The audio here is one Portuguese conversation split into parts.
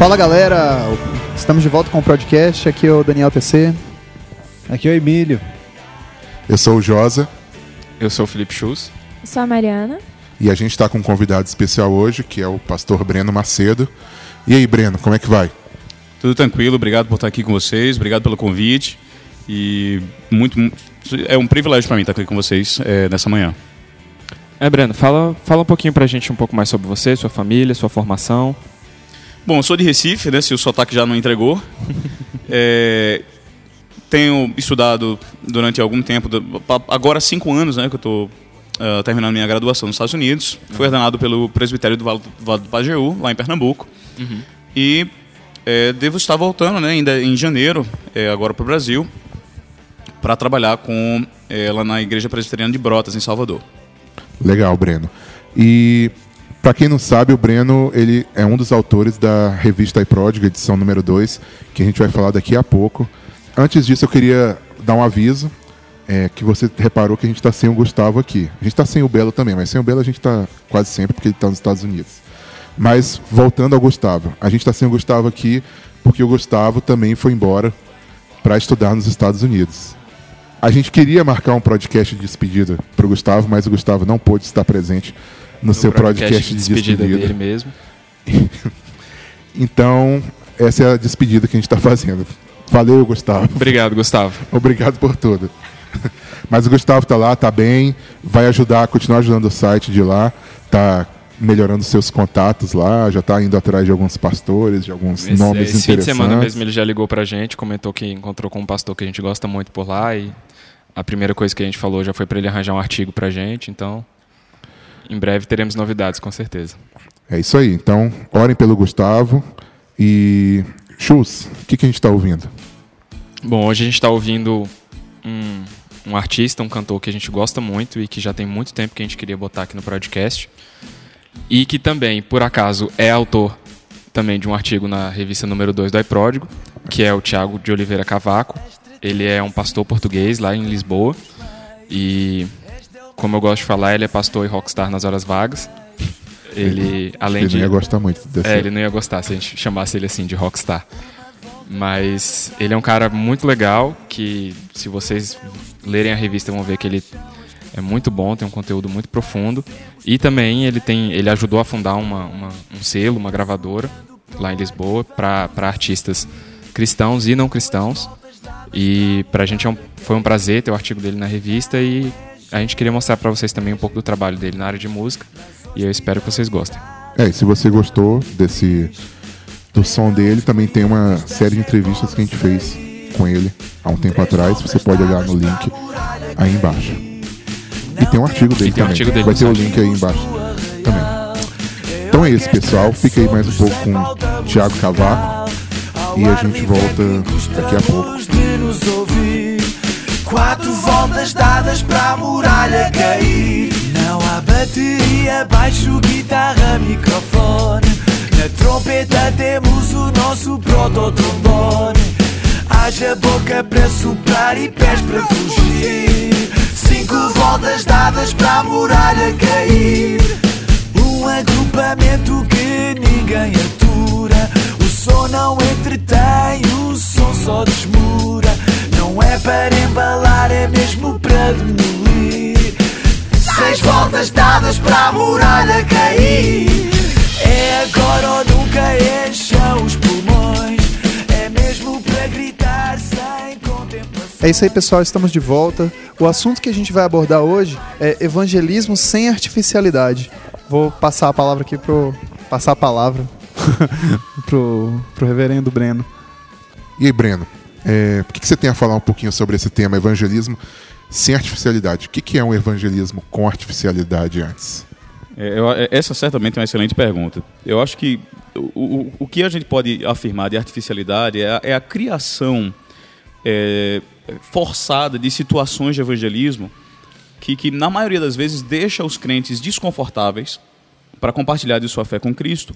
Fala galera, estamos de volta com o podcast. Aqui é o Daniel TC. Aqui é o Emílio. Eu sou o Josa. Eu sou o Felipe Schultz. Eu sou a Mariana. E a gente está com um convidado especial hoje, que é o pastor Breno Macedo. E aí, Breno, como é que vai? Tudo tranquilo, obrigado por estar aqui com vocês, obrigado pelo convite. E muito, é um privilégio para mim estar aqui com vocês é, nessa manhã. É, Breno, fala, fala um pouquinho pra gente um pouco mais sobre você, sua família, sua formação. Bom, eu sou de Recife, né, se o sotaque já não entregou. é, tenho estudado durante algum tempo, agora cinco anos né, que eu estou uh, terminando minha graduação nos Estados Unidos. Uhum. Fui ordenado pelo presbitério do Vale, do, vale do Pajeú, lá em Pernambuco. Uhum. E é, devo estar voltando né, ainda em janeiro, é, agora para o Brasil, para trabalhar com é, lá na Igreja Presbiteriana de Brotas, em Salvador. Legal, Breno. E para quem não sabe, o Breno ele é um dos autores da revista iPródigo, edição número 2, que a gente vai falar daqui a pouco. Antes disso, eu queria dar um aviso é, que você reparou que a gente está sem o Gustavo aqui. A gente está sem o Belo também, mas sem o Belo a gente está quase sempre porque ele está nos Estados Unidos. Mas voltando ao Gustavo, a gente está sem o Gustavo aqui porque o Gustavo também foi embora para estudar nos Estados Unidos. A gente queria marcar um podcast de despedida para o Gustavo, mas o Gustavo não pôde estar presente no, seu podcast, de despedida, despedida dele mesmo. então, essa é a despedida que a gente está fazendo. Valeu, Gustavo. Obrigado, Gustavo. Obrigado por tudo. Mas o Gustavo está lá, está bem, vai ajudar, continuar ajudando o site de lá, está melhorando seus contatos lá, já está indo atrás de alguns pastores, de alguns esse, nomes esse interessantes. fim de semana mesmo ele já ligou para a gente, comentou que encontrou com um pastor que a gente gosta muito por lá e a primeira coisa que a gente falou já foi para ele arranjar um artigo para a gente, então em breve teremos novidades, com certeza. É isso aí. Então, orem pelo Gustavo. E. Chus, o que, que a gente está ouvindo? Bom, hoje a gente está ouvindo um, um artista, um cantor que a gente gosta muito e que já tem muito tempo que a gente queria botar aqui no podcast. E que também, por acaso, é autor também de um artigo na revista número 2 do iPródigo, que é o Tiago de Oliveira Cavaco. Ele é um pastor português lá em Lisboa. E como eu gosto de falar, ele é pastor e rockstar nas horas vagas. Ele, além ele de. Ele não ia gostar muito desse. É, ele não ia gostar se a gente chamasse ele assim de rockstar. Mas ele é um cara muito legal que, se vocês lerem a revista, vão ver que ele é muito bom, tem um conteúdo muito profundo. E também ele tem, ele ajudou a fundar uma, uma um selo, uma gravadora lá em Lisboa para artistas cristãos e não cristãos. E para a gente é um, foi um prazer ter o artigo dele na revista e a gente queria mostrar para vocês também um pouco do trabalho dele na área de música e eu espero que vocês gostem. É, e se você gostou desse do som dele, também tem uma série de entrevistas que a gente fez com ele há um tempo atrás. Você pode olhar no link aí embaixo. E tem um artigo dele também. Um artigo dele Vai ter o link aí embaixo também. Então é isso, pessoal. Fica aí mais um pouco com o Thiago Cavaco. E a gente volta daqui a pouco. Quatro voltas dadas para a muralha cair. Não há bateria, baixo, guitarra, microfone. Na trompeta temos o nosso prototrombone. Haja boca para soprar e pés para fugir. Cinco voltas dadas para a muralha cair. Um agrupamento que ninguém atura. O som não entretém, o som só desmura. Não é para embalar, é mesmo para demolir. Seis voltas dadas para a muralha cair. É agora ou nunca encham os pulmões. É mesmo para gritar sem contemplação. É isso aí, pessoal. Estamos de volta. O assunto que a gente vai abordar hoje é evangelismo sem artificialidade. Vou passar a palavra aqui pro passar a palavra pro, pro reverendo Breno. E aí, Breno? É, o que, que você tem a falar um pouquinho sobre esse tema, evangelismo sem artificialidade? O que, que é um evangelismo com artificialidade antes? É, eu, é, essa certamente é uma excelente pergunta. Eu acho que o, o, o que a gente pode afirmar de artificialidade é a, é a criação é, forçada de situações de evangelismo que, que, na maioria das vezes, deixa os crentes desconfortáveis para compartilhar de sua fé com Cristo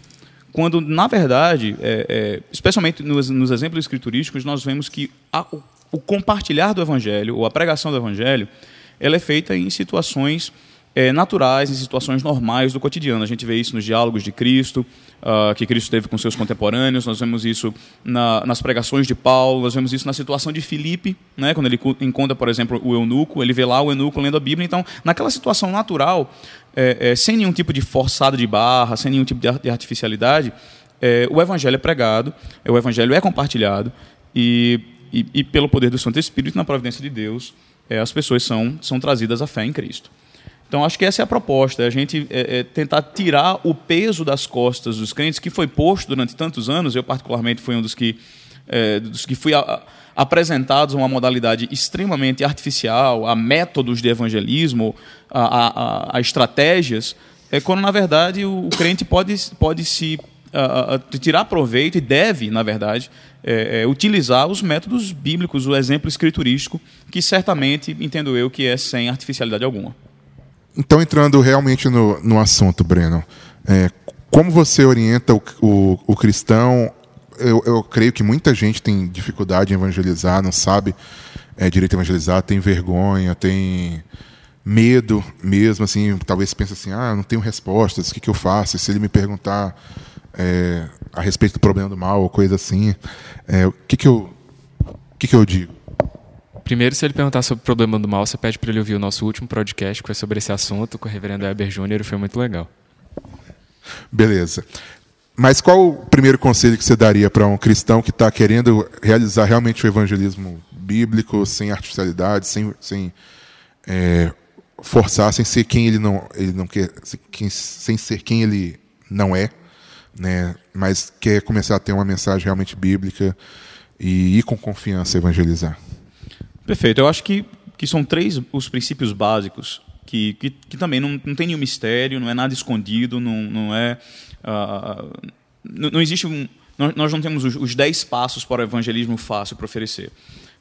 quando, na verdade, é, é, especialmente nos, nos, exemplos escriturísticos, nós vemos que a, o, o, compartilhar do Evangelho, ou a pregação do Evangelho, ela é feita em situações é, naturais, em situações normais do cotidiano. A gente vê isso nos diálogos de Cristo, uh, que Cristo teve com seus contemporâneos, nós vemos isso na, nas pregações de Paulo, nós vemos isso na situação de Filipe, né, quando ele encontra, por exemplo, o eunuco, ele vê lá o eunuco lendo a Bíblia. Então, naquela situação natural, é, é, sem nenhum tipo de forçada de barra, sem nenhum tipo de artificialidade, é, o evangelho é pregado, é, o evangelho é compartilhado e, e, e, pelo poder do Santo Espírito, na providência de Deus, é, as pessoas são, são trazidas à fé em Cristo. Então, acho que essa é a proposta, é a gente é, é, tentar tirar o peso das costas dos crentes, que foi posto durante tantos anos. Eu, particularmente, fui um dos que, é, dos que fui a, apresentados a uma modalidade extremamente artificial, a métodos de evangelismo, a, a, a estratégias, é quando, na verdade, o, o crente pode, pode se a, tirar proveito e deve, na verdade, é, é, utilizar os métodos bíblicos, o exemplo escriturístico, que certamente, entendo eu, que é sem artificialidade alguma. Então, entrando realmente no, no assunto, Breno, é, como você orienta o, o, o cristão? Eu, eu, creio que muita gente tem dificuldade em evangelizar, não sabe é, direito a evangelizar, tem vergonha, tem medo mesmo, assim, talvez pense assim, ah, não tenho respostas, o que, que eu faço? Se ele me perguntar é, a respeito do problema do mal ou coisa assim, é, o que, que, eu, o que, que eu digo? Primeiro, se ele perguntar sobre o problema do mal, você pede para ele ouvir o nosso último podcast, que foi sobre esse assunto, com o reverendo Heber Júnior, e foi muito legal. Beleza. Mas qual o primeiro conselho que você daria para um cristão que está querendo realizar realmente o evangelismo bíblico, sem artificialidade, sem, sem é, forçar, sem ser quem ele não, ele não quer, sem, sem ser quem ele não é, né? mas quer começar a ter uma mensagem realmente bíblica e ir com confiança evangelizar? Perfeito. Eu acho que, que são três os princípios básicos que, que, que também não, não tem nenhum mistério, não é nada escondido, não, não é. Uh, não, não, existe um. Nós não temos os, dez passos para o evangelismo fácil para oferecer.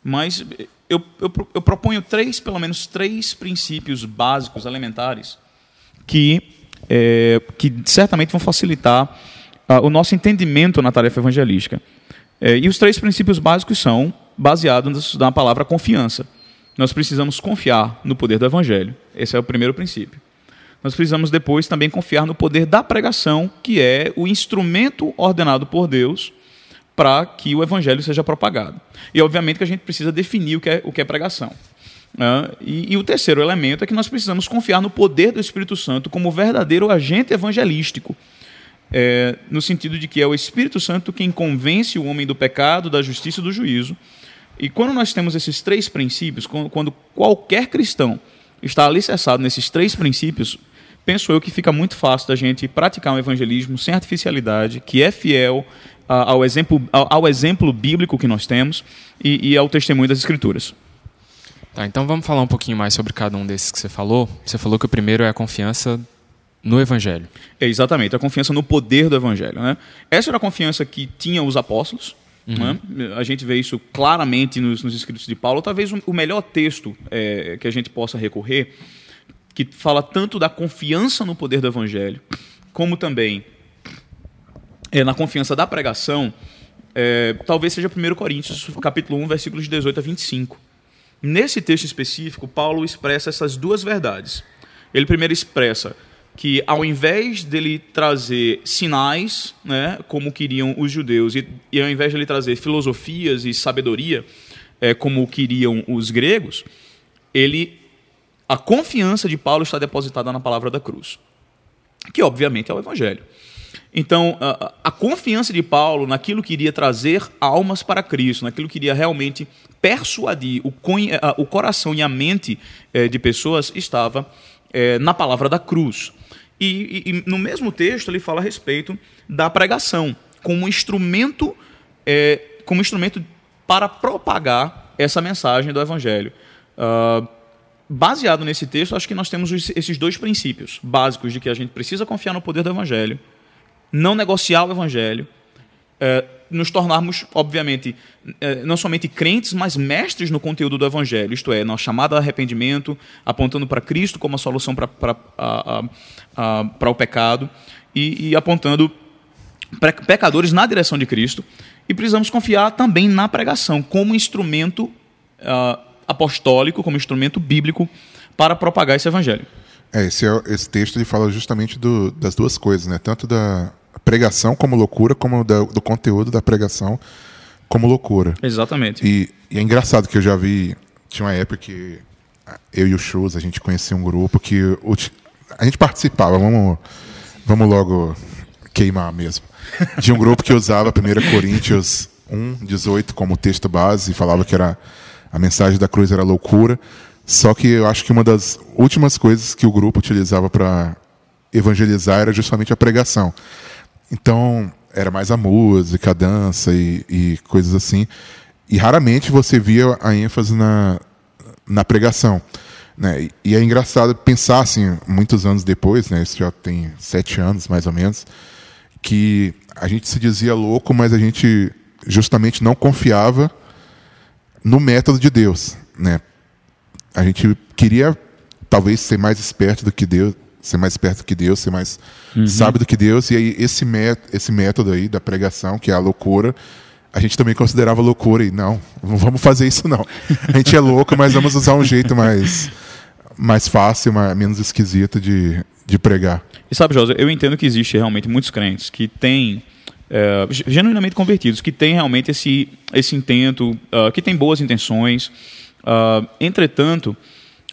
Mas eu, eu, eu proponho três, pelo menos três princípios básicos, elementares, que, é, que certamente vão facilitar uh, o nosso entendimento na tarefa evangelística. É, e os três princípios básicos são baseados na palavra confiança. Nós precisamos confiar no poder do evangelho. Esse é o primeiro princípio. Nós precisamos depois também confiar no poder da pregação, que é o instrumento ordenado por Deus para que o evangelho seja propagado. E obviamente que a gente precisa definir o que é, o que é pregação. Uh, e, e, o terceiro elemento é que nós precisamos confiar no poder do Espírito Santo como verdadeiro agente evangelístico é, no sentido de que é o Espírito Santo quem convence o homem do pecado, da justiça e do juízo. E quando nós temos esses três princípios, quando qualquer cristão está alicerçado nesses três princípios, penso eu que fica muito fácil da gente praticar um evangelismo sem artificialidade, que é fiel ao exemplo, ao, exemplo bíblico que nós temos e, e ao testemunho das Escrituras. Tá, então vamos falar um pouquinho mais sobre cada um desses que você falou. Você falou que o primeiro é a confiança no Evangelho. É, exatamente, a confiança no poder do Evangelho. Né? Essa era a confiança que tinha os apóstolos. Uhum. Né? A gente vê isso claramente nos, nos escritos de Paulo. Talvez o melhor texto é, que a gente possa recorrer, que fala tanto da confiança no poder do Evangelho, como também é, na confiança da pregação, é, talvez seja 1 Coríntios, capítulo 1, versículos de 18 a 25. Nesse texto específico, Paulo expressa essas duas verdades. Ele primeiro expressa que ao invés dele trazer sinais, né, como queriam os judeus, e, e ao invés de ele trazer filosofias e sabedoria, é, como queriam os gregos, ele a confiança de Paulo está depositada na palavra da cruz, que obviamente é o evangelho. Então, a, a confiança de Paulo naquilo que iria trazer almas para Cristo, naquilo que iria realmente persuadir o, o coração e a mente é, de pessoas, estava é, na palavra da cruz. E, e, e, no mesmo texto ele fala a respeito da pregação como instrumento, é, como instrumento para propagar essa mensagem do Evangelho. Uh, baseado nesse texto, acho que nós temos esses dois princípios básicos de que a gente precisa confiar no poder do Evangelho, não negociar o Evangelho, é, nos tornarmos, obviamente, é, não somente crentes, mas mestres no conteúdo do Evangelho, isto é, na chamada arrependimento, apontando para Cristo como a solução para o pecado e, e apontando pecadores na direção de Cristo. E precisamos confiar também na pregação como instrumento uh, apostólico, como instrumento bíblico para propagar esse Evangelho. É, esse, é- esse texto ele fala justamente do- das duas coisas, né? Tanto da pregação como loucura, como da- do conteúdo da pregação como loucura. Exatamente. E, e é engraçado que eu já vi. Tinha uma época que eu e o Shows, a gente conhecia um grupo que o a gente participava, vamos, vamos logo queimar mesmo. De um grupo que usava 1 Coríntios 1, 18 como texto base e falava que era a mensagem da cruz era loucura. Só que eu acho que uma das últimas coisas que o grupo utilizava para evangelizar era justamente a pregação. Então, era mais a música, a dança e, e coisas assim. E raramente você via a ênfase na, na pregação. Né? E, é engraçado pensar, assim, muitos anos depois, né? isso já tem sete anos mais ou menos, que a gente se dizia louco, mas a gente justamente não confiava no método de Deus. Né? A gente queria talvez ser mais esperto do que Deus, ser mais esperto do que Deus, ser mais sábio do que Deus. E aí esse, esse método aí da pregação, que é a loucura, a gente também considerava loucura. E não, não vamos fazer isso não. A gente é louco, mas vamos usar um jeito mais, mais fácil, mais, menos esquisito de, de pregar. E sabe, José, eu entendo que existe realmente muitos crentes que têm, é, genuinamente convertidos, que têm realmente esse, esse intento, ah, que têm boas intenções. Ah, entretanto,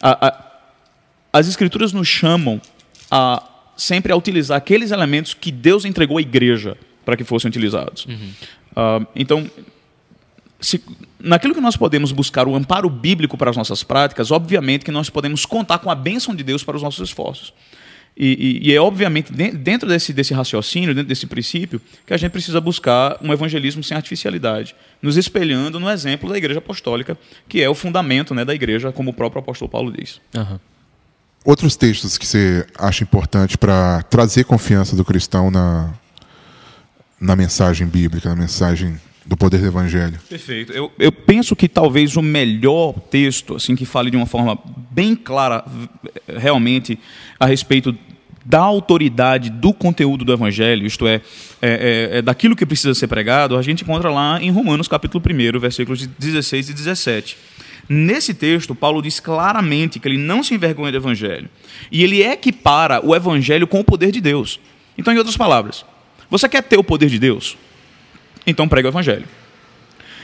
a- a- as escrituras nos chamam a sempre a utilizar aqueles elementos que Deus entregou à igreja para que fossem utilizados. Ah, então, se- naquilo que nós podemos buscar o amparo bíblico para as nossas práticas, obviamente que nós podemos contar com a bênção de Deus para os nossos esforços. E, e- e é obviamente de- dentro desse, desse raciocínio, dentro desse princípio, que a gente precisa buscar um evangelismo sem artificialidade, nos espelhando no exemplo da Igreja Apostólica, que é o fundamento né, da Igreja, como o próprio apóstolo Paulo diz. Aham. Outros textos que você acha importante para trazer confiança do cristão na, na mensagem bíblica, na mensagem do poder do evangelho? Perfeito. Eu, eu penso que talvez o melhor texto, assim, que fale de uma forma bem clara, realmente, a respeito da autoridade do conteúdo do Evangelho, isto é, é, é, é daquilo que precisa ser pregado, a gente encontra lá em Romanos capítulo 1, versículos 16 e 17. Nesse texto, Paulo diz claramente que ele não se envergonha do Evangelho. E ele equipara o Evangelho com o poder de Deus. Então, em outras palavras, você quer ter o poder de Deus? Então prega o Evangelho.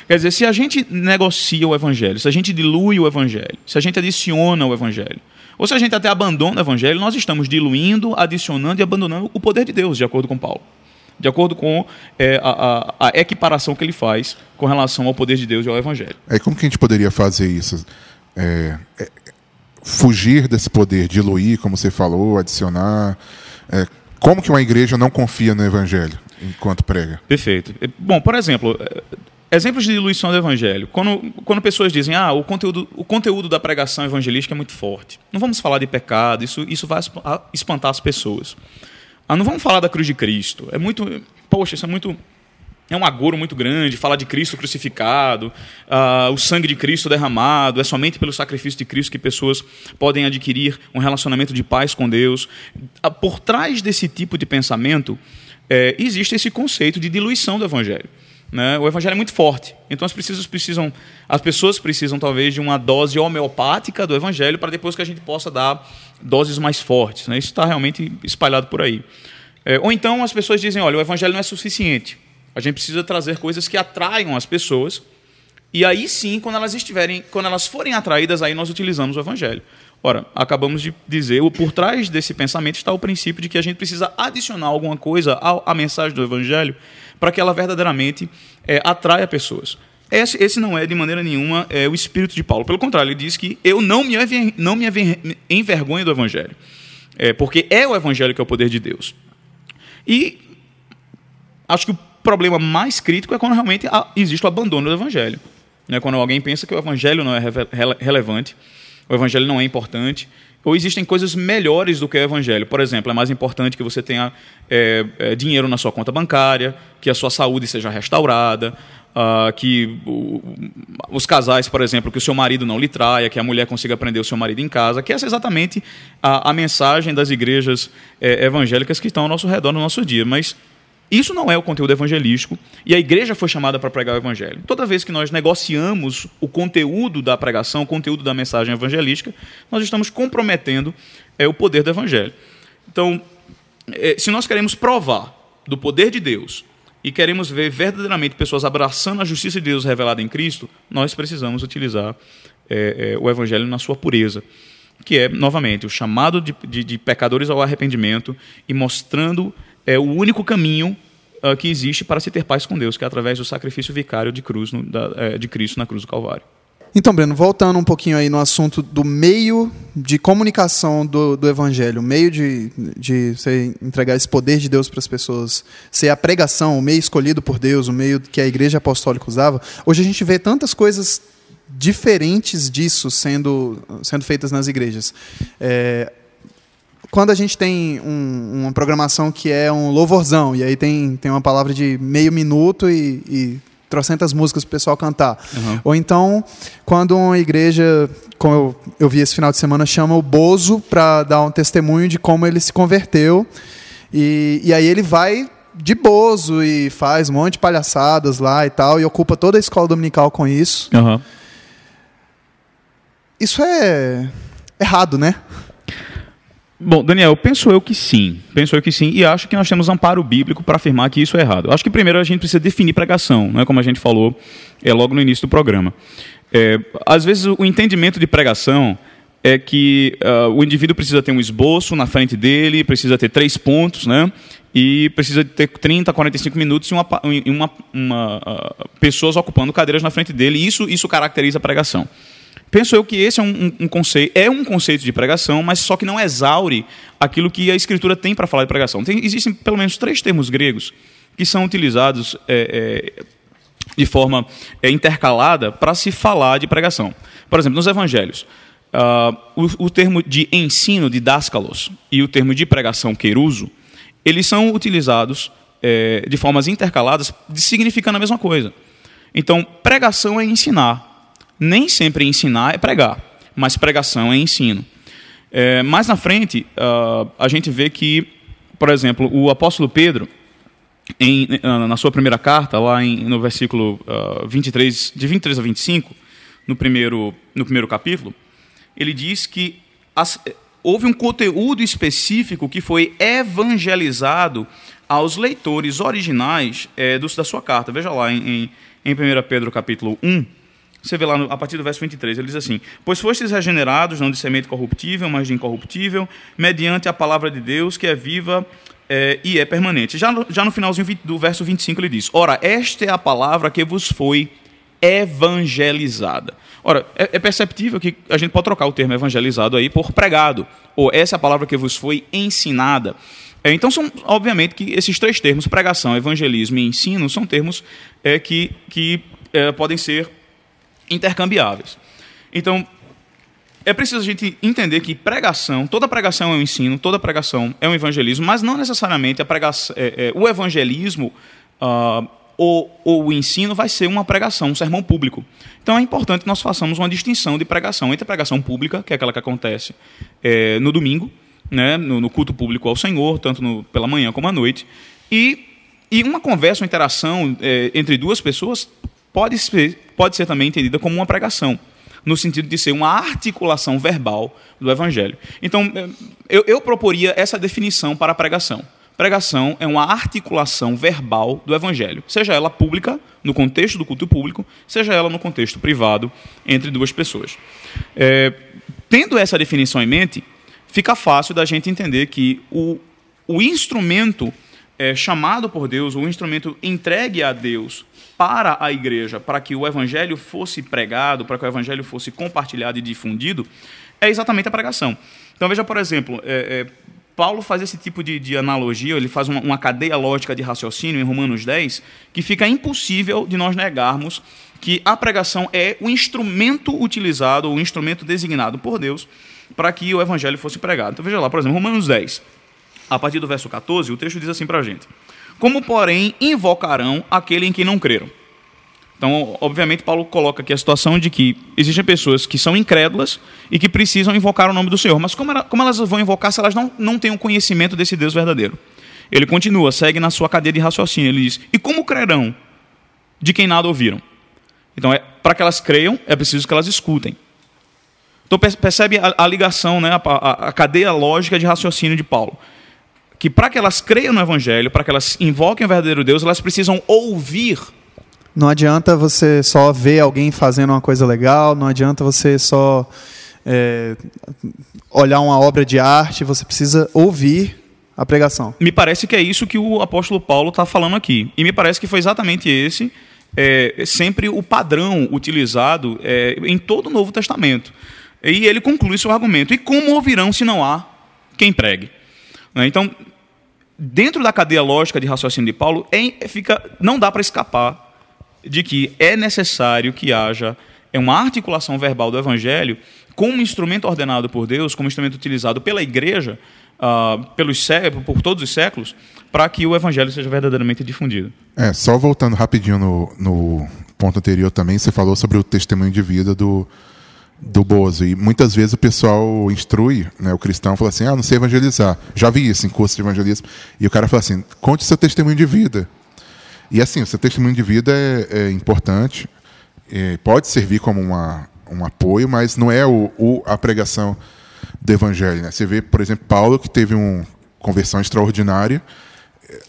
Quer dizer, se a gente negocia o Evangelho, se a gente dilui o Evangelho, se a gente adiciona o Evangelho, ou se a gente até abandona o Evangelho, nós estamos diluindo, adicionando e abandonando o poder de Deus, de acordo com Paulo. De acordo com é, a, a- a equiparação que ele faz com relação ao poder de Deus e ao Evangelho. Aí como que a gente poderia fazer isso? É, é, fugir desse poder, diluir, como você falou, adicionar. É, como que uma igreja não confia no evangelho enquanto prega? Perfeito. Eh, Bom, por exemplo, eh, exemplos de diluição do evangelho. Quando, quando pessoas dizem, ah, o conteúdo, o conteúdo da pregação evangelística é muito forte. Não vamos falar de pecado, isso, isso vai espantar as pessoas. Ah, não vamos falar da cruz de Cristo. É muito. Poxa, isso é muito. É um agouro muito grande, falar de Cristo crucificado, ah, o sangue de Cristo derramado, é somente pelo sacrifício de Cristo que pessoas podem adquirir um relacionamento de paz com Deus. Ah, Por trás desse tipo de pensamento, eh, existe esse conceito de diluição do Evangelho. né? O Evangelho é muito forte, então as, precisas, precisam, as pessoas precisam talvez de uma dose homeopática do Evangelho para depois que a gente possa dar doses mais fortes. Né? Isso está realmente espalhado por aí. É, ou então as pessoas dizem, olha, o evangelho não é suficiente. A gente precisa trazer coisas que atraiam as pessoas. E aí sim, quando elas estiverem, quando elas forem atraídas, aí nós utilizamos o evangelho. Ora, acabamos de dizer, por trás desse pensamento está o princípio de que a gente precisa adicionar alguma coisa à mensagem do evangelho para que ela verdadeiramente é, atraia pessoas. Esse, esse não é de maneira nenhuma é, o espírito de Paulo. Pelo contrário, ele diz que eu não me, não me enver- envergonho do evangelho. É, porque é o evangelho que é o poder de Deus. E acho que o problema mais crítico é quando realmente existe o abandono do evangelho. Né? Quando alguém pensa que o evangelho não é relevante, o evangelho não é importante, ou existem coisas melhores do que o evangelho. Por exemplo, é mais importante que você tenha é, é, dinheiro na sua conta bancária, que a sua saúde seja restaurada, ah, que os casais, por exemplo, que o seu marido não lhe traia, que a mulher consiga prender o seu marido em casa, que essa é exatamente a, a mensagem das igrejas é, evangélicas que estão ao nosso redor no nosso dia. Mas Isso não é o conteúdo evangelístico e a igreja foi chamada para pregar o evangelho. Toda vez que nós negociamos o conteúdo da pregação, o conteúdo da mensagem evangelística, nós estamos comprometendo é, o poder do evangelho. Então, é, se nós queremos provar do poder de Deus e queremos ver verdadeiramente pessoas abraçando a justiça de Deus revelada em Cristo, nós precisamos utilizar é, é, o evangelho na sua pureza que é, novamente, o chamado de, de, de pecadores ao arrependimento e mostrando é, o único caminho uh, que existe para se ter paz com Deus, que é através do sacrifício vicário de, cruz no, da, é, de Cristo na cruz do Calvário. Então, Breno, voltando um pouquinho aí no assunto do meio de comunicação do, do evangelho, o meio de, de você entregar esse poder de Deus para as pessoas, ser a pregação, o meio escolhido por Deus, o meio que a igreja apostólica usava. Hoje a gente vê tantas coisas diferentes disso sendo, sendo feitas nas igrejas. É, quando a gente tem um, uma programação que é um louvorzão, e aí tem, tem uma palavra de meio minuto e, e trocentas músicas para o pessoal cantar. Uhum. Ou então, quando uma igreja, como eu, eu vi esse final de semana, chama o Bozo para dar um testemunho de como ele se converteu. E, e aí ele vai de Bozo e faz um monte de palhaçadas lá e tal, e ocupa toda a escola dominical com isso. Uhum. Isso é errado, né? Bom, Daniel, penso eu que sim. Penso eu que sim. E acho que nós temos amparo bíblico para afirmar que isso é errado. Acho que primeiro a gente precisa definir pregação, não é como a gente falou é, logo no início do programa. É, às vezes o entendimento de pregação é que uh, o indivíduo precisa ter um esboço na frente dele, precisa ter três pontos, né? E precisa ter 30, 45 minutos e uma, uma, uma uh, pessoas ocupando cadeiras na frente dele. Isso, isso caracteriza a pregação. Penso eu que esse é um, um, um, conceito, é um conceito de pregação, mas só que não exaure aquilo que a Escritura tem para falar de pregação. Tem, existem pelo menos três termos gregos que são utilizados é, é, de forma é, intercalada para se falar de pregação. Por exemplo, nos Evangelhos, uh, o, o, termo de ensino, de dáskalos, e o termo de pregação, queruso, eles são utilizados é, de formas intercaladas, significando a mesma coisa. Então, pregação é ensinar nem sempre ensinar é pregar, mas pregação é ensino. É, mais na frente, uh, a gente vê que, por exemplo, o apóstolo Pedro, em, na sua primeira carta, lá em, no versículo uh, ah, 23, de 23 a 25, no primeiro, no primeiro capítulo, ele diz que as, houve um conteúdo específico que foi evangelizado aos leitores originais é, do, da sua carta. Veja lá em, em, em 1 Pedro capítulo 1, você vê lá no, a partir do verso 23, ele diz assim: Pois fostes regenerados, não de semente corruptível, mas de incorruptível, mediante a palavra de Deus, que é viva é, e é permanente. Já no, já no finalzinho do verso 25 ele diz: Ora, esta é a palavra que vos foi evangelizada. Ora, é, é perceptível que a gente pode trocar o termo evangelizado aí por pregado, ou essa é a palavra que vos foi ensinada. É, então, são, obviamente, que esses três termos, pregação, evangelismo e ensino, são termos é, que, que é, podem ser intercambiáveis. Então, é preciso a gente entender que pregação, toda pregação é um ensino, toda pregação é um evangelismo, mas não necessariamente pregação, é, é, o evangelismo uh, ou, ou, o ensino vai ser uma pregação, um sermão público. Então é importante que nós façamos uma distinção de pregação entre pregação pública, que é aquela que acontece é, no domingo, né, no, no, culto público ao Senhor, tanto no, pela manhã como à noite, e, e uma conversa, uma interação é, entre duas pessoas pode ser, pode ser também entendida como uma pregação, no sentido de ser uma articulação verbal do Evangelho. Então, eu, eu proporia essa definição para a pregação. Pregação é uma articulação verbal do Evangelho, seja ela pública, no contexto do culto público, seja ela no contexto privado, entre duas pessoas. É, tendo essa definição em mente, fica fácil da gente entender que o, o instrumento é, chamado por Deus, o instrumento entregue a Deus para a igreja, para que o evangelho fosse pregado, para que o evangelho fosse compartilhado e difundido, é exatamente a pregação. Então veja, por exemplo, é, é, Paulo faz esse tipo de, de analogia, ele faz uma, uma, cadeia lógica de raciocínio em Romanos 10, que fica impossível de nós negarmos que a pregação é o instrumento utilizado, o instrumento designado por Deus para que o evangelho fosse pregado. Então veja lá, por exemplo, Romanos 10, a partir do verso 14, o texto diz assim para a gente. Como, porém, invocarão aquele em quem não creram? Então, obviamente, Paulo coloca aqui a situação de que existem pessoas que são incrédulas e que precisam invocar o nome do Senhor. Mas como, elas vão invocar se elas não, não têm o conhecimento desse Deus verdadeiro? Ele continua, segue na sua cadeia de raciocínio. Ele diz: E como crerão de quem nada ouviram? Então, é, para que elas creiam, é preciso que elas escutem. Então, percebe a, a ligação, né, a, a, a cadeia lógica de raciocínio de Paulo que para que elas creiam no Evangelho, para que elas invoquem o verdadeiro Deus, elas precisam ouvir. Não adianta você só ver alguém fazendo uma coisa legal, não adianta você só é, olhar uma obra de arte, você precisa ouvir a pregação. Me parece que é isso que o apóstolo Paulo está falando aqui. E me parece que foi exatamente esse é, sempre o padrão utilizado é, em todo o Novo Testamento. E ele conclui seu argumento. E como ouvirão se não há quem pregue? Né? Então, dentro da cadeia lógica de raciocínio de Paulo, é, fica, não dá para escapar de que é necessário que haja uma articulação verbal do Evangelho como instrumento ordenado por Deus, como instrumento utilizado pela Igreja, uh, pelos por todos os séculos, para que o Evangelho seja verdadeiramente difundido. É, só voltando rapidinho no, no ponto anterior também, você falou sobre o testemunho de vida do, do Bozo. E muitas vezes o pessoal instrui, né, o cristão fala assim: ah, não sei evangelizar. Já vi isso em curso de evangelismo. E o cara fala assim: conte seu testemunho de vida. E assim, o seu testemunho de vida é, é importante, é, pode servir como uma, um apoio, mas não é o, o, a pregação do evangelho. Né? Você vê, por exemplo, Paulo, que teve uma conversão extraordinária.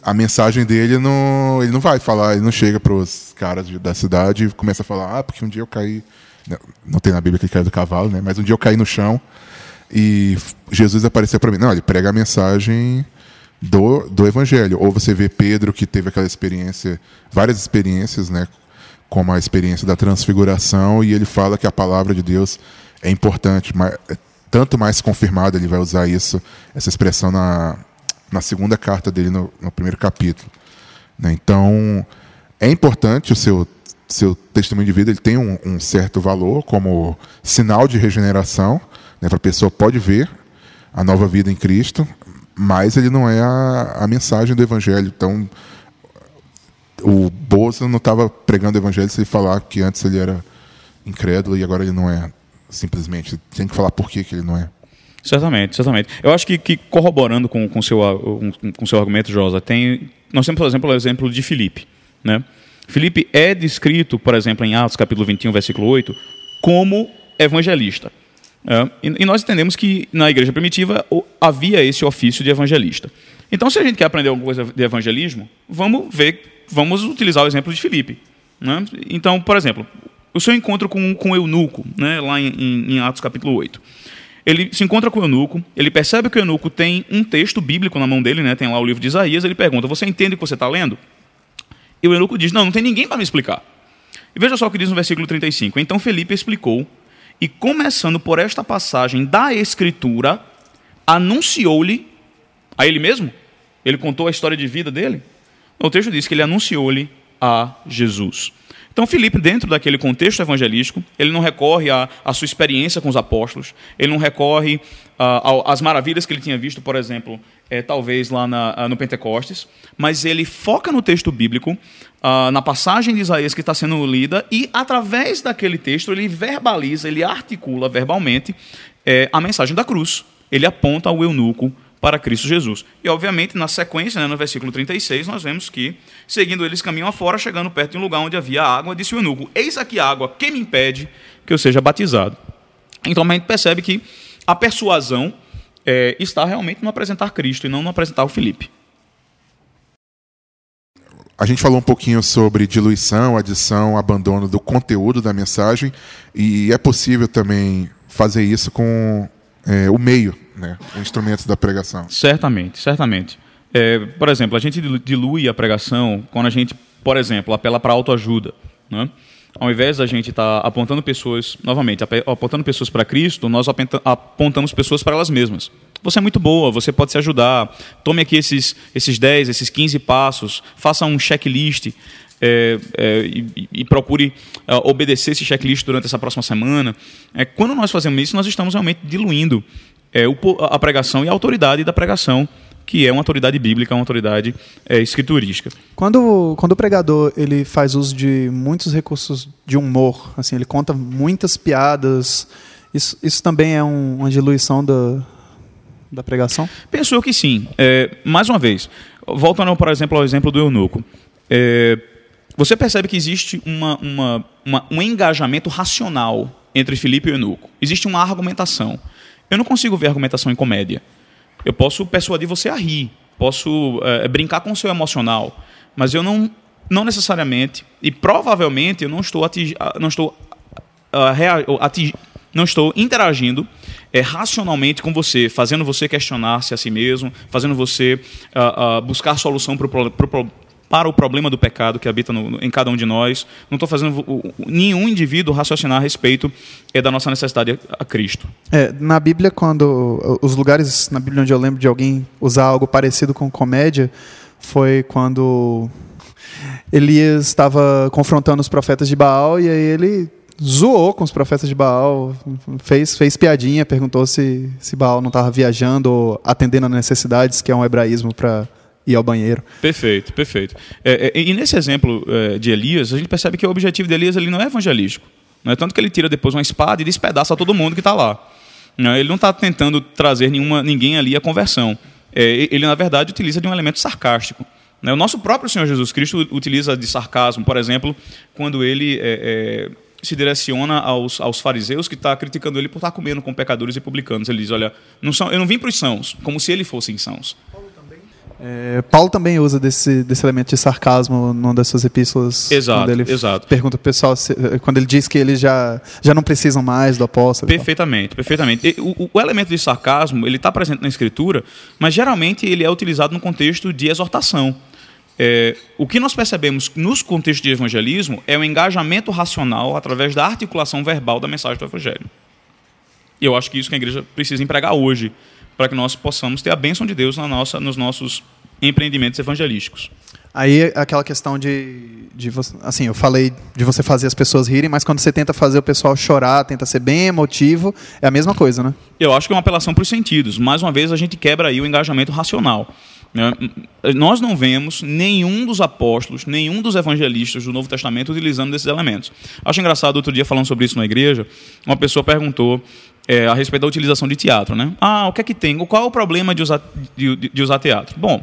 A mensagem dele não, ele não vai falar, ele não chega para os caras da cidade e começa a falar: ah, porque um dia eu caí não tem na Bíblia que caiu do cavalo, né? Mas um dia eu caí no chão e Jesus apareceu para mim. Não, ele prega a mensagem do, do Evangelho. Ou você vê Pedro que teve aquela experiência, várias experiências, né? Como a experiência da transfiguração, e ele fala que a palavra de Deus é importante, mas é tanto mais confirmado, ele vai usar isso, essa expressão na, na segunda carta dele, no, no primeiro capítulo. Né? Então, é importante o seu seu testemunho de vida ele tem um, um certo valor como sinal de regeneração, né, para a pessoa pode ver a nova vida em Cristo, mas ele não é a, a mensagem do Evangelho. Então, o Bozo não estava pregando o Evangelho se ele falar que antes ele era incrédulo e agora ele não é. Simplesmente, tem que falar por que, que ele não é. Certamente, certamente. Eu acho que, que corroborando com o com seu, com seu argumento, Josa, tem, nós temos, por exemplo, o exemplo de Filipe. Né? Filipe é descrito, por exemplo, em Atos capítulo 21, versículo 8, como evangelista. É, e, nós entendemos que na igreja primitiva havia esse ofício de evangelista. Então, se a gente quer aprender alguma coisa de evangelismo, vamos ver, vamos utilizar o exemplo de Filipe. Né? Então, por exemplo, o seu encontro com, com o eunuco, né, lá em, em, Atos capítulo 8. Ele se encontra com o eunuco, ele percebe que o eunuco tem um texto bíblico na mão dele, né, tem lá o livro de Isaías, ele pergunta: Você entende o que você está lendo? E o eunuco diz: Não, não tem ninguém para me explicar. E veja só o que diz no versículo 35. Então Felipe explicou, e começando por esta passagem da Escritura, anunciou-lhe a ele mesmo. Ele contou a história de vida dele. O texto diz que ele anunciou-lhe a Jesus. Então, Filipe, dentro daquele contexto evangelístico, ele não recorre à, sua experiência com os apóstolos, ele não recorre uh, às maravilhas que ele tinha visto, por exemplo, é, talvez lá na, uh, no Pentecostes, mas ele foca no texto bíblico, uh, na passagem de Isaías que está sendo lida, e através daquele texto ele verbaliza, ele articula verbalmente é, a mensagem da cruz. Ele aponta ao eunuco para Cristo Jesus. E, obviamente, na sequência, né, no versículo 36, nós vemos que, seguindo eles caminham afora, chegando perto de um lugar onde havia água, disse o eunuco: Eis aqui água, quem me impede que eu seja batizado? Então, a gente percebe que a persuasão é, está realmente no apresentar Cristo e não no apresentar o Filipe. A gente falou um pouquinho sobre diluição, adição, abandono do conteúdo da mensagem, e é possível também fazer isso com é, o meio, né, o instrumento da pregação. Certamente, certamente. É, por exemplo, a gente dilui a pregação quando a gente, por exemplo, apela para autoajuda. Né? Ao invés da gente estar tá apontando pessoas, novamente, apontando pessoas para Cristo, nós apontamos pessoas para elas mesmas. Você é muito boa, você pode se ajudar. Tome aqui esses, esses 10, esses 15 passos, faça um checklist é, é, e, e, procure é, obedecer esse checklist durante essa próxima semana. É, quando nós fazemos isso, nós estamos realmente diluindo é, o, a pregação e a autoridade da pregação, que é uma autoridade bíblica, uma autoridade é, escriturística. Quando, quando o pregador ele faz uso de muitos recursos de humor, assim, ele conta muitas piadas, isso, isso também é um, uma diluição da, da pregação? Penso eu que sim. É, mais uma vez, voltando, por exemplo, ao exemplo do eunuco. É, você percebe que existe uma, uma, uma, um engajamento racional entre Filipe e o eunuco. Existe uma argumentação. Eu não consigo ver argumentação em comédia. Eu posso persuadir você a rir, posso é, brincar com o seu emocional, mas eu não, não necessariamente, e provavelmente eu não estou, atingi, não estou, uh, atingi, não estou interagindo é, racionalmente com você, fazendo você questionar-se a si mesmo, fazendo você uh, uh, buscar solução pro, pro, para o problema do pecado que habita no, em cada um de nós. Não estou fazendo nenhum indivíduo raciocinar a respeito é, da nossa necessidade a, Cristo. É, na Bíblia, quando os lugares na Bíblia onde eu lembro de alguém usar algo parecido com comédia foi quando Elias estava confrontando os profetas de Baal e aí ele zoou com os profetas de Baal, fez, fez piadinha, perguntou se, se Baal não estava viajando ou atendendo a necessidades, que é um hebraísmo para ir ao banheiro. Perfeito, perfeito. É, é, e nesse exemplo é, de Elias, a gente percebe que o objetivo de Elias ali não é evangelístico. Não é tanto que ele tira depois uma espada e despedaça todo mundo que está lá. Não, ele não está tentando trazer nenhuma, ninguém ali à conversão. É, ele, na verdade, utiliza de um elemento sarcástico. Né? O nosso próprio Senhor Jesus Cristo utiliza de sarcasmo, por exemplo, quando ele é, é, se direciona aos, aos fariseus que está criticando ele por estar tá comendo com pecadores e publicanos. Ele diz: Olha, não são, eu não vim para os sãos, como se ele fossem sãos. É, Paulo também usa desse, desse elemento de sarcasmo numa das suas epístolas. Exato, quando ele exato. Pergunta o pessoal, se, quando ele diz que eles já, já não precisam mais do apóstolo. Perfeitamente, perfeitamente. O, o, elemento de sarcasmo ele está presente na escritura, mas geralmente ele é utilizado no contexto de exortação. É, o que nós percebemos nos contextos de evangelismo é o engajamento racional através da articulação verbal da mensagem do evangelho. E eu acho que isso que a igreja precisa empregar hoje, para que nós possamos ter a bênção de Deus na nossa, nos nossos empreendimentos evangelísticos. Aí aquela questão de, de assim, eu falei de você fazer as pessoas rirem, mas quando você tenta fazer o pessoal chorar, tenta ser bem emotivo, é a mesma coisa, né? Eu acho que é uma apelação para os sentidos. Mais uma vez a gente quebra aí o engajamento racional. Né? Nós não vemos nenhum dos apóstolos, nenhum dos evangelistas do Novo Testamento utilizando desses elementos. Acho engraçado, outro dia, falando sobre isso na igreja, uma pessoa perguntou é, a respeito da utilização de teatro. Né? Ah, o que é que tem? Qual é o problema de usar, de, de usar teatro? Bom,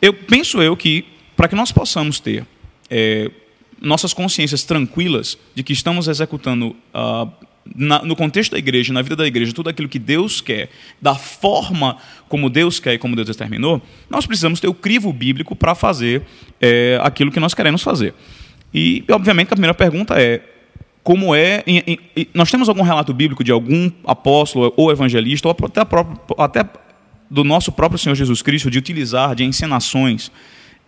eu penso eu que, para que nós possamos ter é, nossas consciências tranquilas de que estamos executando. Uh, na, no contexto da igreja, na vida da igreja, tudo aquilo que Deus quer, da forma como Deus quer e como Deus determinou, nós precisamos ter o crivo bíblico para fazer é, aquilo que nós queremos fazer. E, obviamente, a primeira pergunta é: como é. Em, em, nós temos algum relato bíblico de algum apóstolo ou evangelista, ou até, até do nosso próprio Senhor Jesus Cristo, de utilizar de encenações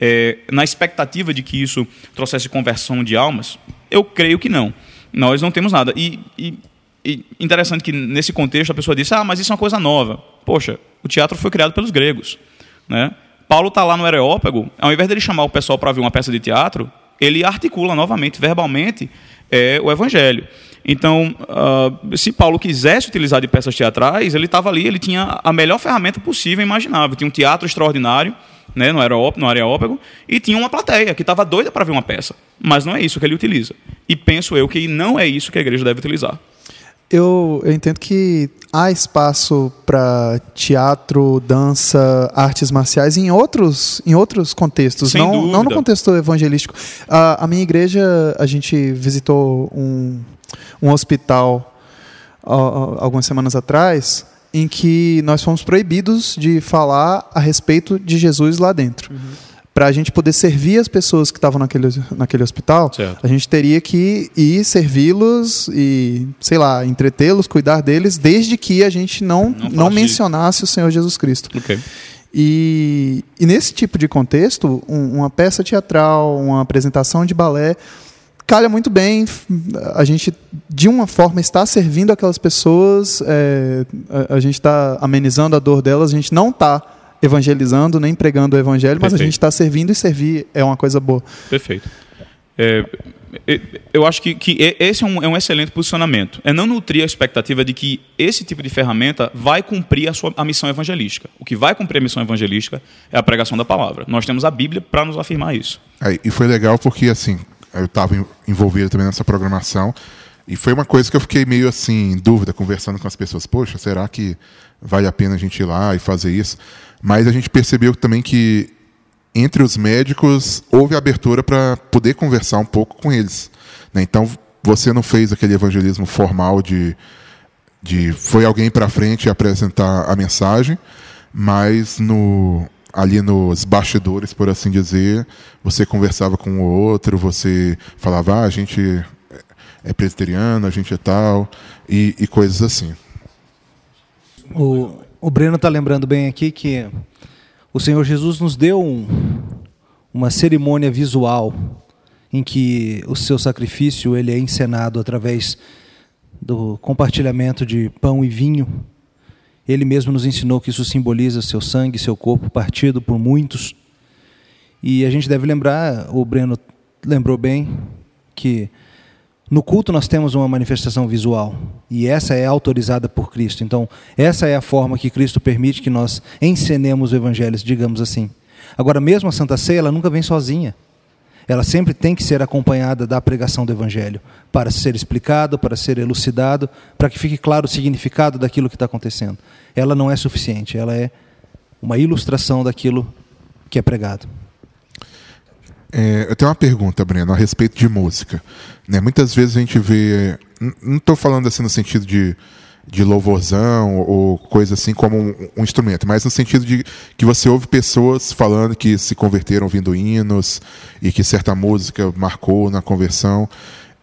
é, na expectativa de que isso trouxesse conversão de almas? Eu creio que não. Nós não temos nada. E, e, e, interessante que nesse contexto a pessoa disse: ah, mas isso é uma coisa nova. Poxa, o teatro foi criado pelos gregos. Né? Paulo está lá no Areópago, ao invés dele chamar o pessoal para ver uma peça de teatro, ele articula novamente, verbalmente, é, o evangelho. Então, uh, se Paulo quisesse utilizar de peças teatrais, ele estava ali, ele tinha a melhor ferramenta possível e imaginável. Tinha um teatro extraordinário, né, no, aerópago, Areópago, e tinha uma plateia que estava doida para ver uma peça. Mas não é isso que ele utiliza. E penso eu que não é isso que a igreja deve utilizar. Eu, eu entendo que há espaço para teatro, dança, artes marciais em outros, em outros contextos, Sem não, dúvida. não no contexto evangelístico. A, a minha igreja, a gente visitou um, um hospital algumas semanas atrás em que nós fomos proibidos de falar a respeito de Jesus lá dentro. Uhum para a gente poder servir as pessoas que estavam naquele, naquele hospital, certo. a gente teria que ir servi-los e, sei lá, entretê-los, cuidar deles, desde que a gente não, não, não mencionasse o Senhor Jesus Cristo. Okay. E, e, nesse tipo de contexto, um, uma peça teatral, uma apresentação de balé, calha muito bem. A gente, de uma forma, está servindo aquelas pessoas, é, a, a, gente está amenizando a dor delas, a gente não está evangelizando nem pregando o evangelho, Perfeito. mas a gente está servindo e servir é uma coisa boa. Perfeito. É, eu acho que, que esse é um, é um, excelente posicionamento. É não nutrir a expectativa de que esse tipo de ferramenta vai cumprir a, sua, a missão evangelística. O que vai cumprir a missão evangelística é a pregação da palavra. Nós temos a Bíblia para nos afirmar isso. É, e foi legal porque, assim, eu estava envolvido também nessa programação e foi uma coisa que eu fiquei meio assim, em dúvida, conversando com as pessoas. Poxa, será que vale a pena a gente ir lá e fazer isso? Mas a gente percebeu também que entre os médicos houve abertura para poder conversar um pouco com eles. Né? Então, você não fez aquele evangelismo formal de, de foi alguém para frente apresentar a mensagem, mas no ali nos bastidores, por assim dizer, você conversava com o outro, você falava, ah, a gente é presbiteriano, a gente é tal, e, e coisas assim. O, o Breno está lembrando bem aqui que o Senhor Jesus nos deu um, uma cerimônia visual em que o seu sacrifício ele é encenado através do compartilhamento de pão e vinho. Ele mesmo nos ensinou que isso simboliza seu sangue, seu corpo partido por muitos. E a gente deve lembrar, o Breno lembrou bem, que no culto nós temos uma manifestação visual e essa é autorizada por Cristo. Então, essa é a forma que Cristo permite que nós encenemos o evangelho, digamos assim. Agora, mesmo a Santa Ceia, ela nunca vem sozinha. Ela sempre tem que ser acompanhada da pregação do evangelho, para ser explicado, para ser elucidado, para que fique claro o significado daquilo que está acontecendo. Ela não é suficiente, ela é uma ilustração daquilo que é pregado. É, eu tenho uma pergunta, Breno, a respeito de música. Né, muitas vezes a gente vê. Não estou falando assim no sentido de, de louvorzão ou coisa assim como um, um, instrumento, mas no sentido de que você ouve pessoas falando que se converteram ouvindo hinos e que certa música marcou na conversão.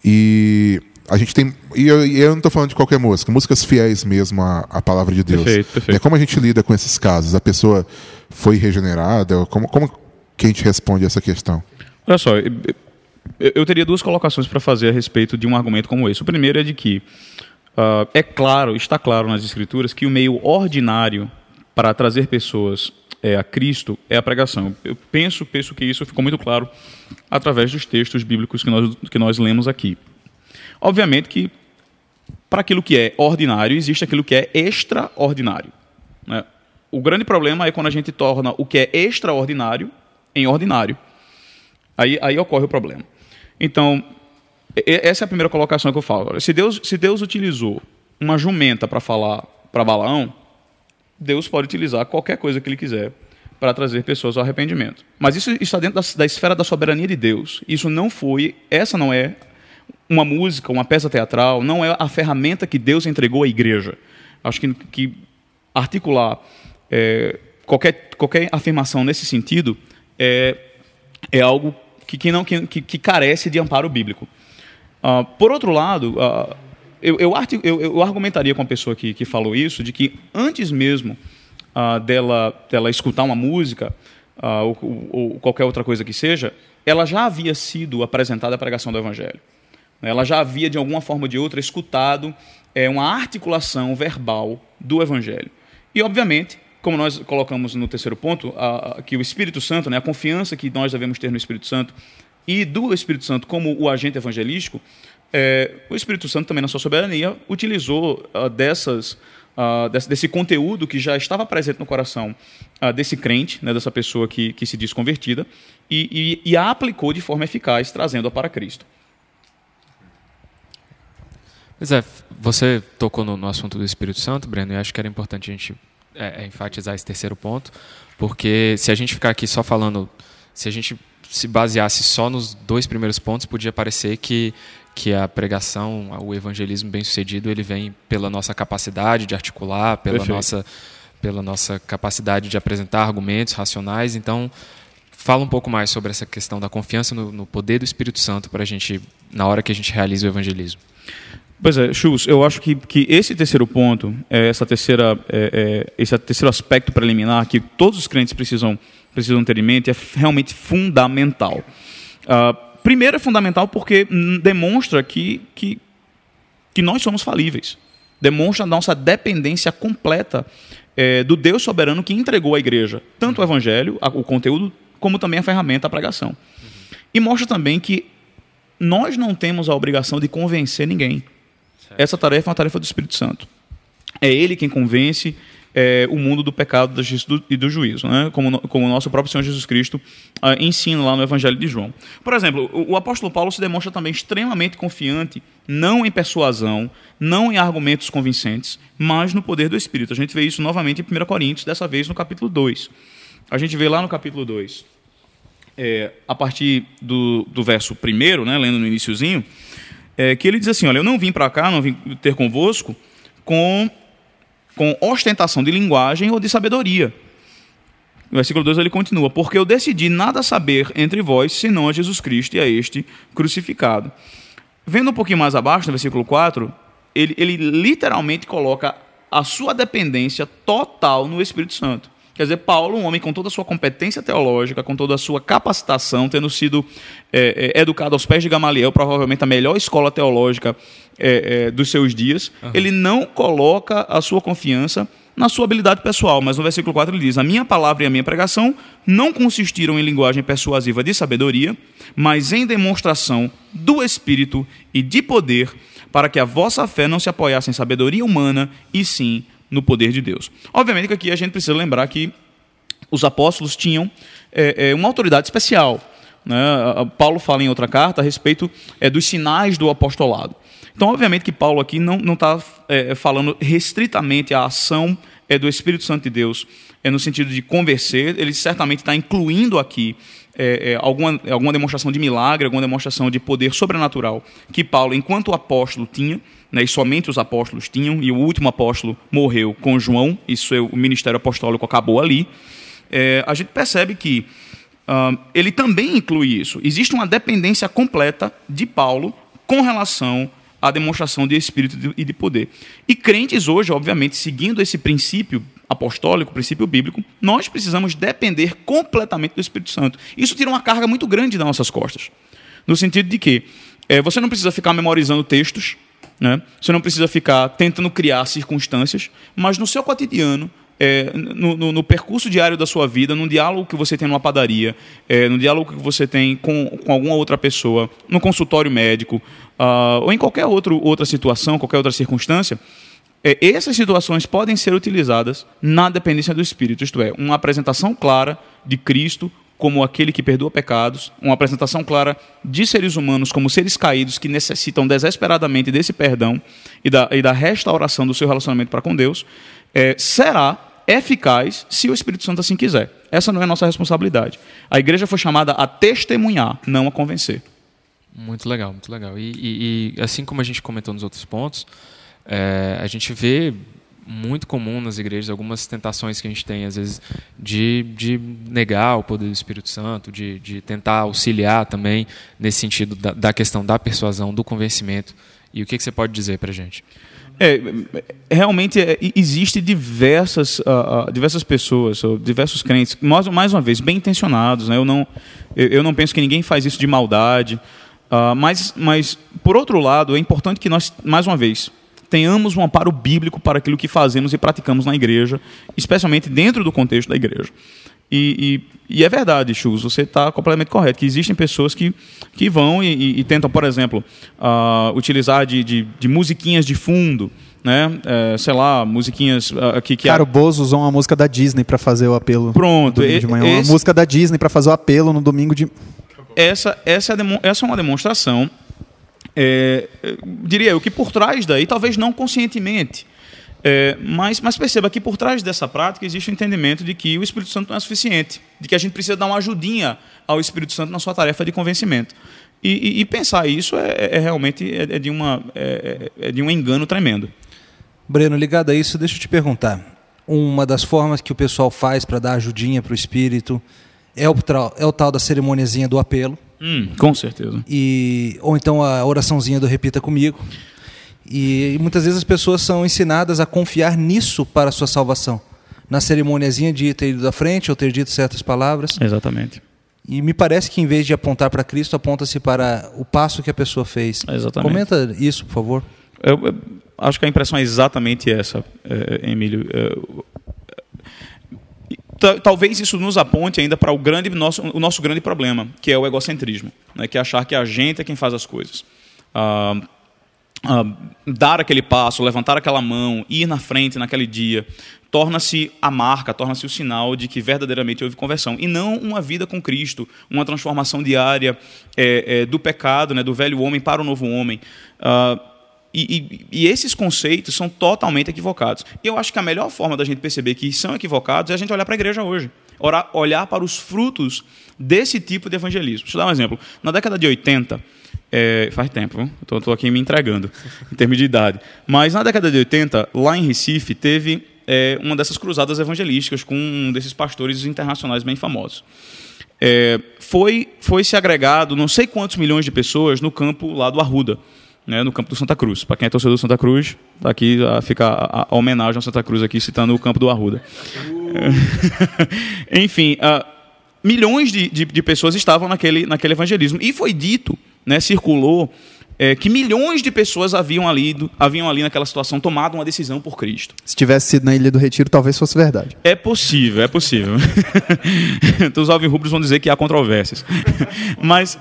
E a gente tem. E eu, e eu não estou falando de qualquer música, músicas fiéis mesmo à, à palavra de Deus. Perfeito, perfeito. Né, como a gente lida com esses casos? A pessoa foi regenerada? Como, como que a gente responde essa questão? Olha só, eu teria duas colocações para fazer a respeito de um argumento como esse. O primeiro é de que uh, é claro, está claro nas Escrituras, que o meio ordinário para trazer pessoas é, a Cristo é a pregação. Eu penso, penso que isso ficou muito claro através dos textos bíblicos que nós, que nós lemos aqui. Obviamente que para aquilo que é ordinário existe aquilo que é extraordinário. Né? O grande problema é quando a gente torna o que é extraordinário em ordinário. Aí, aí ocorre o problema. Então, essa é a primeira colocação que eu falo. Se Deus, se Deus utilizou uma jumenta para falar para Balaão, Deus pode utilizar qualquer coisa que ele quiser para trazer pessoas ao arrependimento. Mas isso está dentro da, da, esfera da soberania de Deus. Isso não foi, essa não é uma música, uma peça teatral, não é a ferramenta que Deus entregou à igreja. Acho que, que articular é, qualquer, qualquer afirmação nesse sentido é, é algo que, que, não, que, que carece de amparo bíblico. Uh, por outro lado, uh, eu, eu, eu, eu, argumentaria com a pessoa que, que falou isso de que antes mesmo uh, dela, dela escutar uma música ou, ou, qualquer outra coisa que seja, ela já havia sido apresentada a pregação do Evangelho. Ela já havia, de alguma forma ou de outra, escutado é, uma articulação verbal do Evangelho. E, obviamente, como nós colocamos no terceiro ponto, a, que o Espírito Santo, né, a confiança que nós devemos ter no Espírito Santo e do Espírito Santo como o agente evangelístico, é, o Espírito Santo também na sua soberania utilizou uh, dessas uh, desse, desse, conteúdo que já estava presente no coração uh, desse crente, né, dessa pessoa que, que se diz convertida, e, e, e a aplicou de forma eficaz, trazendo-a para Cristo. Pois é, você tocou no, no assunto do Espírito Santo, Breno, e acho que era importante a gente é, é, enfatizar esse terceiro ponto, porque se a gente ficar aqui só falando, se a gente se baseasse só nos dois primeiros pontos, podia parecer que, que a pregação, o evangelismo bem sucedido, ele vem pela nossa capacidade de articular, pela nossa pela nossa capacidade de apresentar argumentos racionais. Então, fala um pouco mais sobre essa questão da confiança no, no poder do Espírito Santo para a gente na hora que a gente realiza o evangelismo. Pois é, Chus, eu acho que, que esse terceiro ponto, é, essa terceira, é, é, esse terceiro aspecto preliminar que todos os crentes precisam, precisam ter em mente é realmente fundamental. Uh, primeiro é fundamental porque demonstra que, que, que nós somos falíveis. Demonstra a nossa dependência completa do Deus soberano que entregou à igreja tanto o evangelho, o conteúdo, como também a ferramenta, a pregação. E mostra também que nós não temos a obrigação de convencer ninguém. Essa tarefa é uma tarefa do Espírito Santo. É ele quem convence é, o mundo do pecado do, e do juízo, né? como, como o nosso próprio Senhor Jesus Cristo uh, ensina lá no Evangelho de João. Por exemplo, o, o, apóstolo Paulo se demonstra também extremamente confiante, não em persuasão, não em argumentos convincentes, mas no poder do Espírito. A gente vê isso novamente em 1 Coríntios, dessa vez no capítulo 2. A gente vê lá no capítulo 2. é, a partir do, do verso primeiro, né, lendo no iníciozinho, é, que ele diz assim: Olha, eu não vim para cá, não vim ter convosco com, com ostentação de linguagem ou de sabedoria. No versículo 2 ele continua: Porque eu decidi nada saber entre vós, senão a Jesus Cristo e a este crucificado. Vendo um pouquinho mais abaixo, no versículo 4, ele, ele literalmente coloca a sua dependência total no Espírito Santo. Quer dizer, Paulo, um homem com toda a sua competência teológica, com toda a sua capacitação, tendo sido é, é, educado aos pés de Gamaliel, provavelmente a melhor escola teológica é, é dos seus dias, uhum. ele não coloca a sua confiança na sua habilidade pessoal. Mas no versículo 4 ele diz: A minha palavra e a minha pregação não consistiram em linguagem persuasiva de sabedoria, mas em demonstração do Espírito e de poder, para que a vossa fé não se apoiasse em sabedoria humana, e sim no poder de Deus. Obviamente que aqui a gente precisa lembrar que os apóstolos tinham é, é, uma autoridade especial. Né? Paulo fala em outra carta a respeito é, dos sinais do apostolado. Então, obviamente que Paulo aqui não está é, falando restritamente a ação é, do Espírito Santo de Deus é, no sentido de convencer, ele certamente está incluindo aqui é, é, alguma, alguma demonstração de milagre, alguma demonstração de poder sobrenatural que Paulo, enquanto apóstolo, tinha né, e somente os apóstolos tinham, e o último apóstolo morreu com João, isso é, o ministério apostólico acabou ali, é, a gente percebe que uh, ele também inclui isso. Existe uma dependência completa de Paulo com relação à demonstração de espírito e de poder. E crentes hoje, obviamente, seguindo esse princípio apostólico, princípio bíblico, nós precisamos depender completamente do Espírito Santo. Isso tira uma carga muito grande das nossas costas. No sentido de que é, você não precisa ficar memorizando textos, né? Você não precisa ficar tentando criar circunstâncias, mas no seu cotidiano, é, no, no, no, percurso diário da sua vida, no diálogo que você tem numa padaria, é, no diálogo que você tem com, com alguma outra pessoa, no consultório médico, uh, ou em qualquer outro, outra situação, qualquer outra circunstância, é, essas situações podem ser utilizadas na dependência do Espírito, isto é, uma apresentação clara de Cristo como aquele que perdoa pecados, uma apresentação clara de seres humanos como seres caídos que necessitam desesperadamente desse perdão e da, e da restauração do seu relacionamento para com Deus, é, será eficaz se o Espírito Santo assim quiser. Essa não é a nossa responsabilidade. A igreja foi chamada a testemunhar, não a convencer. Muito legal, muito legal. E, e, e assim como a gente comentou nos outros pontos, é, a gente vê muito comum nas igrejas, algumas tentações que a gente tem, às vezes, de, de negar o poder do Espírito Santo, de, de tentar auxiliar também nesse sentido da, da questão da persuasão, do convencimento. E o que, que você pode dizer para a gente? É, realmente é, existe diversas, uh, uh, diversas pessoas, uh, diversos crentes, mais, mais uma vez, bem intencionados. Né? Eu, não, eu, eu, não penso que ninguém faz isso de maldade. mas, mas, por outro lado, é importante que nós, mais uma vez, tenhamos um amparo bíblico para aquilo que fazemos e praticamos na igreja, especialmente dentro do contexto da igreja. E, e, e é verdade, Chus, você está completamente correto, que existem pessoas que, que vão e, e tentam, por exemplo, uh, utilizar de, de, de, musiquinhas de fundo, né? É, sei lá, musiquinhas uh, que, que... Cara, o Bozo usou uma música da Disney para fazer o apelo. Pronto. No de manhã. Esse... Uma música da Disney para fazer o apelo no domingo de... Essa, essa, é, essa é uma demonstração é, é, diria eu que por trás daí, talvez não conscientemente, é, mas, mas perceba que por trás dessa prática existe o entendimento de que o Espírito Santo não é suficiente, de que a gente precisa dar uma ajudinha ao Espírito Santo na sua tarefa de convencimento. E, e, e pensar isso é, é realmente é, é de uma, é, é, de um engano tremendo. Breno, ligado a isso, deixa eu te perguntar. Uma das formas que o pessoal faz para dar ajudinha para o Espírito é o, é o tal da cerimoniazinha do apelo. Hum, com certeza. E, ou então a oraçãozinha do repita comigo. E, e muitas vezes as pessoas são ensinadas a confiar nisso para a sua salvação. Na cerimoniazinha de ter ido da frente ou ter dito certas palavras. Exatamente. E me parece que em vez de apontar para Cristo, aponta-se para o passo que a pessoa fez. Exatamente. Comenta isso, por favor. Eu, eu acho que a impressão é exatamente essa, é, Emílio. É, talvez isso nos aponte ainda para o, grande, nosso, o nosso grande problema, que é o egocentrismo, né? que é achar que a gente é quem faz as coisas. Ah, ah, dar aquele passo, levantar aquela mão, ir na frente naquele dia, torna-se a marca, torna-se o sinal de que verdadeiramente houve conversão. E não uma vida com Cristo, uma transformação diária é, é, do pecado, né, do velho homem para o novo homem. Uh, e, e, e, esses conceitos são totalmente equivocados. Eu acho que a melhor forma da gente perceber que são equivocados é a gente olhar para a igreja hoje. ora- olhar para os frutos desse tipo de evangelismo. Deixa eu dar um exemplo. Na década de 80, é, faz tempo? Estou aqui me entregando em termos de idade. Mas na década de 80, lá em Recife, teve é, uma dessas cruzadas evangelísticas com um desses pastores internacionais bem famosos. É, foi, foi se agregado não sei quantos milhões de pessoas no campo lá do Arruda, né, no campo do Santa Cruz. Para quem é torcedor do Santa Cruz, tá aqui a, fica a, a homenagem ao Santa Cruz aqui citando o campo do Arruda. Enfim, ah, milhões de, de, de pessoas estavam naquele, naquele evangelismo e foi dito, né, circulou é, que milhões de pessoas haviam ali, haviam ali naquela situação tomado uma decisão por Cristo. Se tivesse sido na Ilha do Retiro, talvez fosse verdade. É possível, é possível. então, os alvirrubros vão dizer que há controvérsias. Mas,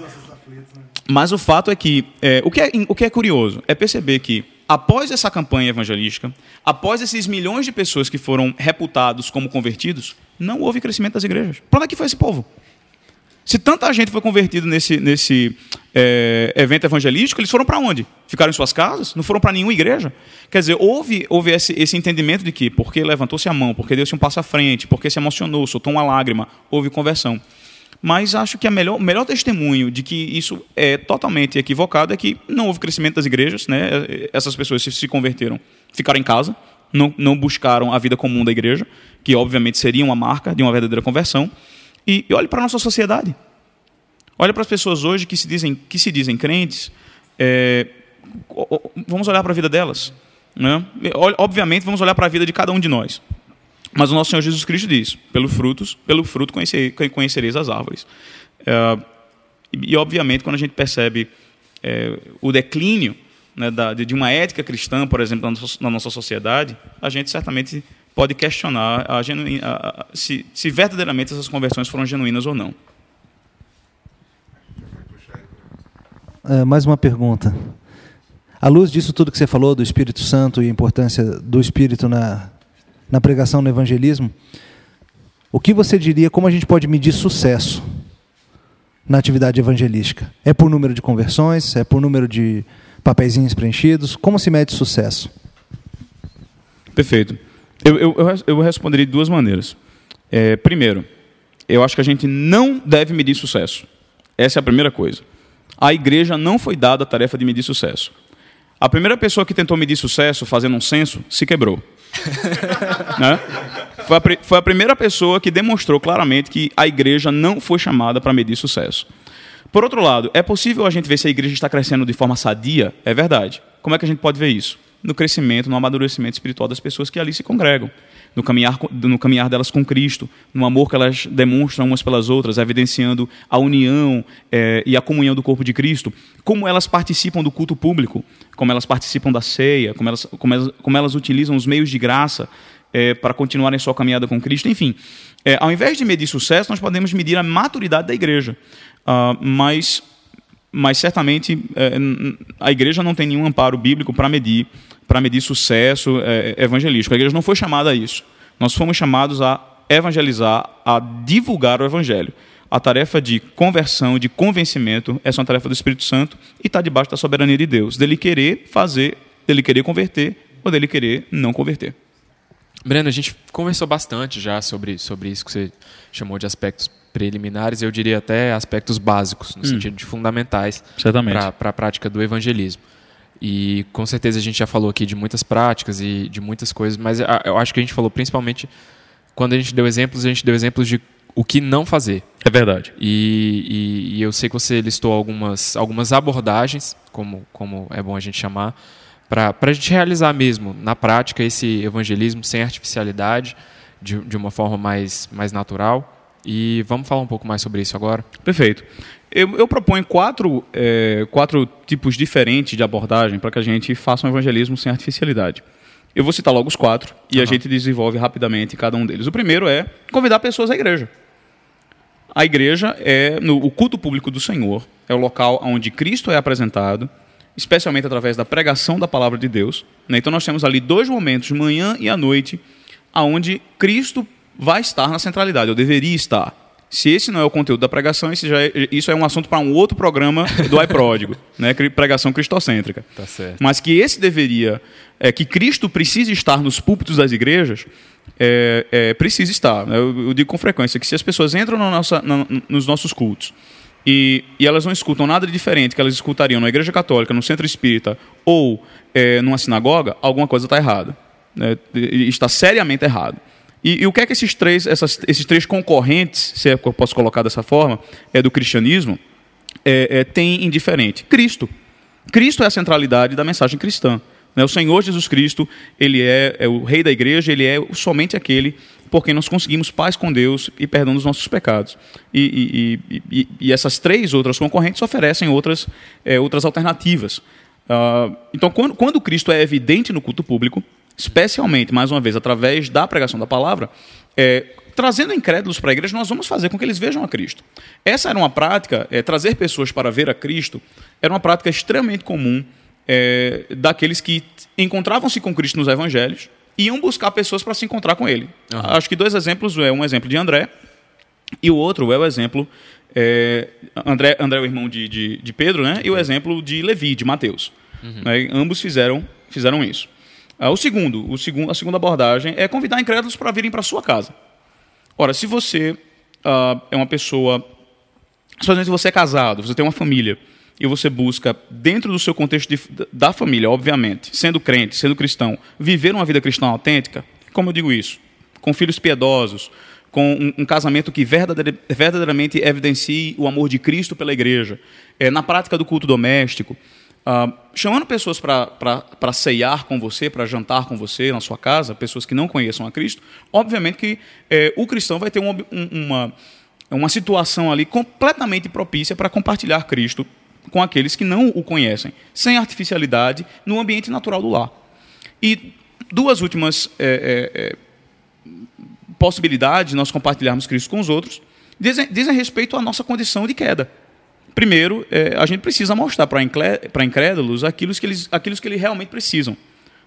mas o fato é que é, o, que é o que é curioso é perceber que após essa campanha evangelística, após esses milhões de pessoas que foram reputados como convertidos, não houve crescimento das igrejas. Para onde é que foi esse povo? Se tanta gente foi convertida nesse, nesse é, evento evangelístico, eles foram para onde? Ficaram em suas casas? Não foram para nenhuma igreja? Quer dizer, houve, houve esse, esse entendimento de que, porque levantou-se a mão, porque deu-se um passo à frente, porque se emocionou, soltou uma lágrima, houve conversão. Mas acho que o melhor, melhor testemunho de que isso é totalmente equivocado é que não houve crescimento das igrejas, né? essas pessoas se, converteram, ficaram em casa, não, não buscaram a vida comum da igreja, que obviamente seria uma marca de uma verdadeira conversão. E, e olhe para a nossa sociedade. Olha para as pessoas hoje que se dizem, que se dizem crentes. É, vamos olhar para a vida delas. Né? Obviamente, vamos olhar para a vida de cada um de nós. Mas o nosso Senhor Jesus Cristo diz: pelo frutos, pelo fruto conhecer, conhecereis as árvores. É, e, obviamente, quando a gente percebe é, o declínio né, da, de uma ética cristã, por exemplo, na nossa, sociedade, a gente certamente pode questionar a, a, se, se verdadeiramente essas conversões foram genuínas ou não. É, mais uma pergunta. À luz disso tudo que você falou do Espírito Santo e a importância do Espírito na, na pregação no evangelismo, o que você diria, como a gente pode medir sucesso na atividade evangelística? É por número de conversões? É por número de papeizinhos preenchidos? Como se mede sucesso? Perfeito. Eu, eu, eu responderia de duas maneiras. É, primeiro, eu acho que a gente não deve medir sucesso. Essa é a primeira coisa. A igreja não foi dada a tarefa de medir sucesso. A primeira pessoa que tentou medir sucesso fazendo um censo se quebrou. né? foi, a, foi a primeira pessoa que demonstrou claramente que a igreja não foi chamada para medir sucesso. Por outro lado, é possível a gente ver se a igreja está crescendo de forma sadia? É verdade. Como é que a gente pode ver isso? no crescimento, no amadurecimento espiritual das pessoas que ali se congregam, no caminhar, no caminhar delas com Cristo, no amor que elas demonstram umas pelas outras, evidenciando a união é, e a comunhão do corpo de Cristo, como elas participam do culto público, como elas participam da ceia, como elas, como elas, como elas utilizam os meios de graça é, para continuarem sua caminhada com Cristo, enfim. É, ao invés de medir sucesso, nós podemos medir a maturidade da igreja. Uh, mas mas certamente é, a igreja não tem nenhum amparo bíblico para medir para medir sucesso é, evangelístico. A igreja não foi chamada a isso. Nós fomos chamados a evangelizar, a divulgar o evangelho. A tarefa de conversão, de convencimento, essa é uma tarefa do Espírito Santo e está debaixo da soberania de Deus. Dele querer fazer, dele querer converter ou dele querer não converter. Breno, a gente conversou bastante já sobre, sobre isso que você chamou de aspectos preliminares, eu diria até aspectos básicos, no hum. sentido de fundamentais para a prática do evangelismo. E com certeza a gente já falou aqui de muitas práticas e de muitas coisas, mas eu acho que a gente falou principalmente quando a gente deu exemplos, a gente deu exemplos de o que não fazer. É verdade. E, e, e eu sei que você listou algumas, algumas abordagens, como, como é bom a gente chamar, para a gente realizar mesmo, na prática, esse evangelismo sem artificialidade, de, de uma forma mais, mais natural. E vamos falar um pouco mais sobre isso agora? Perfeito. Eu, eu proponho quatro, é, quatro tipos diferentes de abordagem para que a gente faça um evangelismo sem artificialidade. Eu vou citar logo os quatro e uhum. a gente desenvolve rapidamente cada um deles. O primeiro é convidar pessoas à igreja. A igreja é no, o culto público do Senhor, é o local onde Cristo é apresentado, especialmente através da pregação da palavra de Deus. Né? Então nós temos ali dois momentos, manhã e à noite, aonde Cristo vai estar na centralidade, ou deveria estar. Se esse não é o conteúdo da pregação, esse já é, isso é um assunto para um outro programa do iPródigo, né? pregação cristocêntrica. Tá. Mas que esse deveria, é, que Cristo precisa estar nos púlpitos das igrejas, é, é, precisa estar. Eu, eu digo com frequência que se as pessoas entram na nossa, na- nos nossos cultos e, e elas não escutam nada de diferente que elas escutariam na igreja católica, no centro espírita ou é, numa sinagoga, alguma coisa está errada. Né? Está seriamente errado. E, e o que é que esses três, essas, esses três concorrentes, se é que eu posso colocar dessa forma, é do cristianismo, é, é, tem indiferente? Cristo. Cristo é a centralidade da mensagem cristã. né? O Senhor Jesus Cristo, ele é, é o rei da igreja, ele é somente aquele por quem nós conseguimos paz com Deus e perdão dos nossos pecados. E, e- e- e- e essas três outras concorrentes oferecem outras, é, outras alternativas. Ah, então, quando, quando Cristo é evidente no culto público, especialmente, mais uma vez, através da pregação da palavra, é, trazendo incrédulos para a igreja, nós vamos fazer com que eles vejam a Cristo. Essa era uma prática, é, trazer pessoas para ver a Cristo, era uma prática extremamente comum é, daqueles que encontravam-se com Cristo nos evangelhos e iam buscar pessoas para se encontrar com ele. Acho que dois exemplos, é um exemplo de André e o outro é o exemplo, é, André, André é o irmão de, de, de Pedro, né? e o exemplo de Levi, de Mateus. Né? Ambos fizeram, fizeram isso. Ah, o segundo, o segundo, a segunda abordagem é convidar incrédulos para virem para sua casa. Ora, se você ah, é uma pessoa, especialmente se você é casado, você tem uma família, e você busca, dentro do seu contexto de- da família, obviamente, sendo crente, sendo cristão, viver uma vida cristã autêntica, como eu digo isso? Com filhos piedosos, com um, um casamento que verdadeira- verdadeiramente evidencie o amor de Cristo pela igreja, é, na prática do culto doméstico, ah, chamando pessoas para ceiar com você, para jantar com você na sua casa, pessoas que não conheçam a Cristo, obviamente que eh, o cristão vai ter um ob- um- uma, uma situação ali completamente propícia para compartilhar Cristo com aqueles que não o conhecem, sem artificialidade, no ambiente natural do lar. E duas últimas eh, eh, possibilidades de nós compartilharmos Cristo com os outros dizem, dizem respeito à nossa condição de queda. Primeiro, eh, a gente precisa mostrar para incrédulos aquilo que eles, aquilo que eles realmente precisam.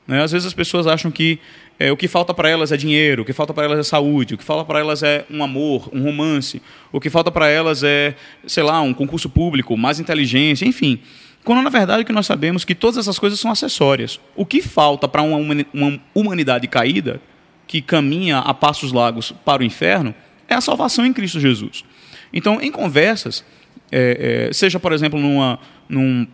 né? Às vezes as pessoas acham que eh, o que falta para elas é dinheiro, o que falta para elas é saúde, o que falta para elas é um amor, um romance, o que falta para elas é, sei lá, um concurso público, mais inteligência, enfim. Quando na verdade que nós sabemos é que todas essas coisas são acessórias. O que falta para uma humanidade caída, que caminha a passos largos para o inferno, é a salvação em Cristo Jesus. Então, em conversas, é, é, seja, por exemplo, numa, num,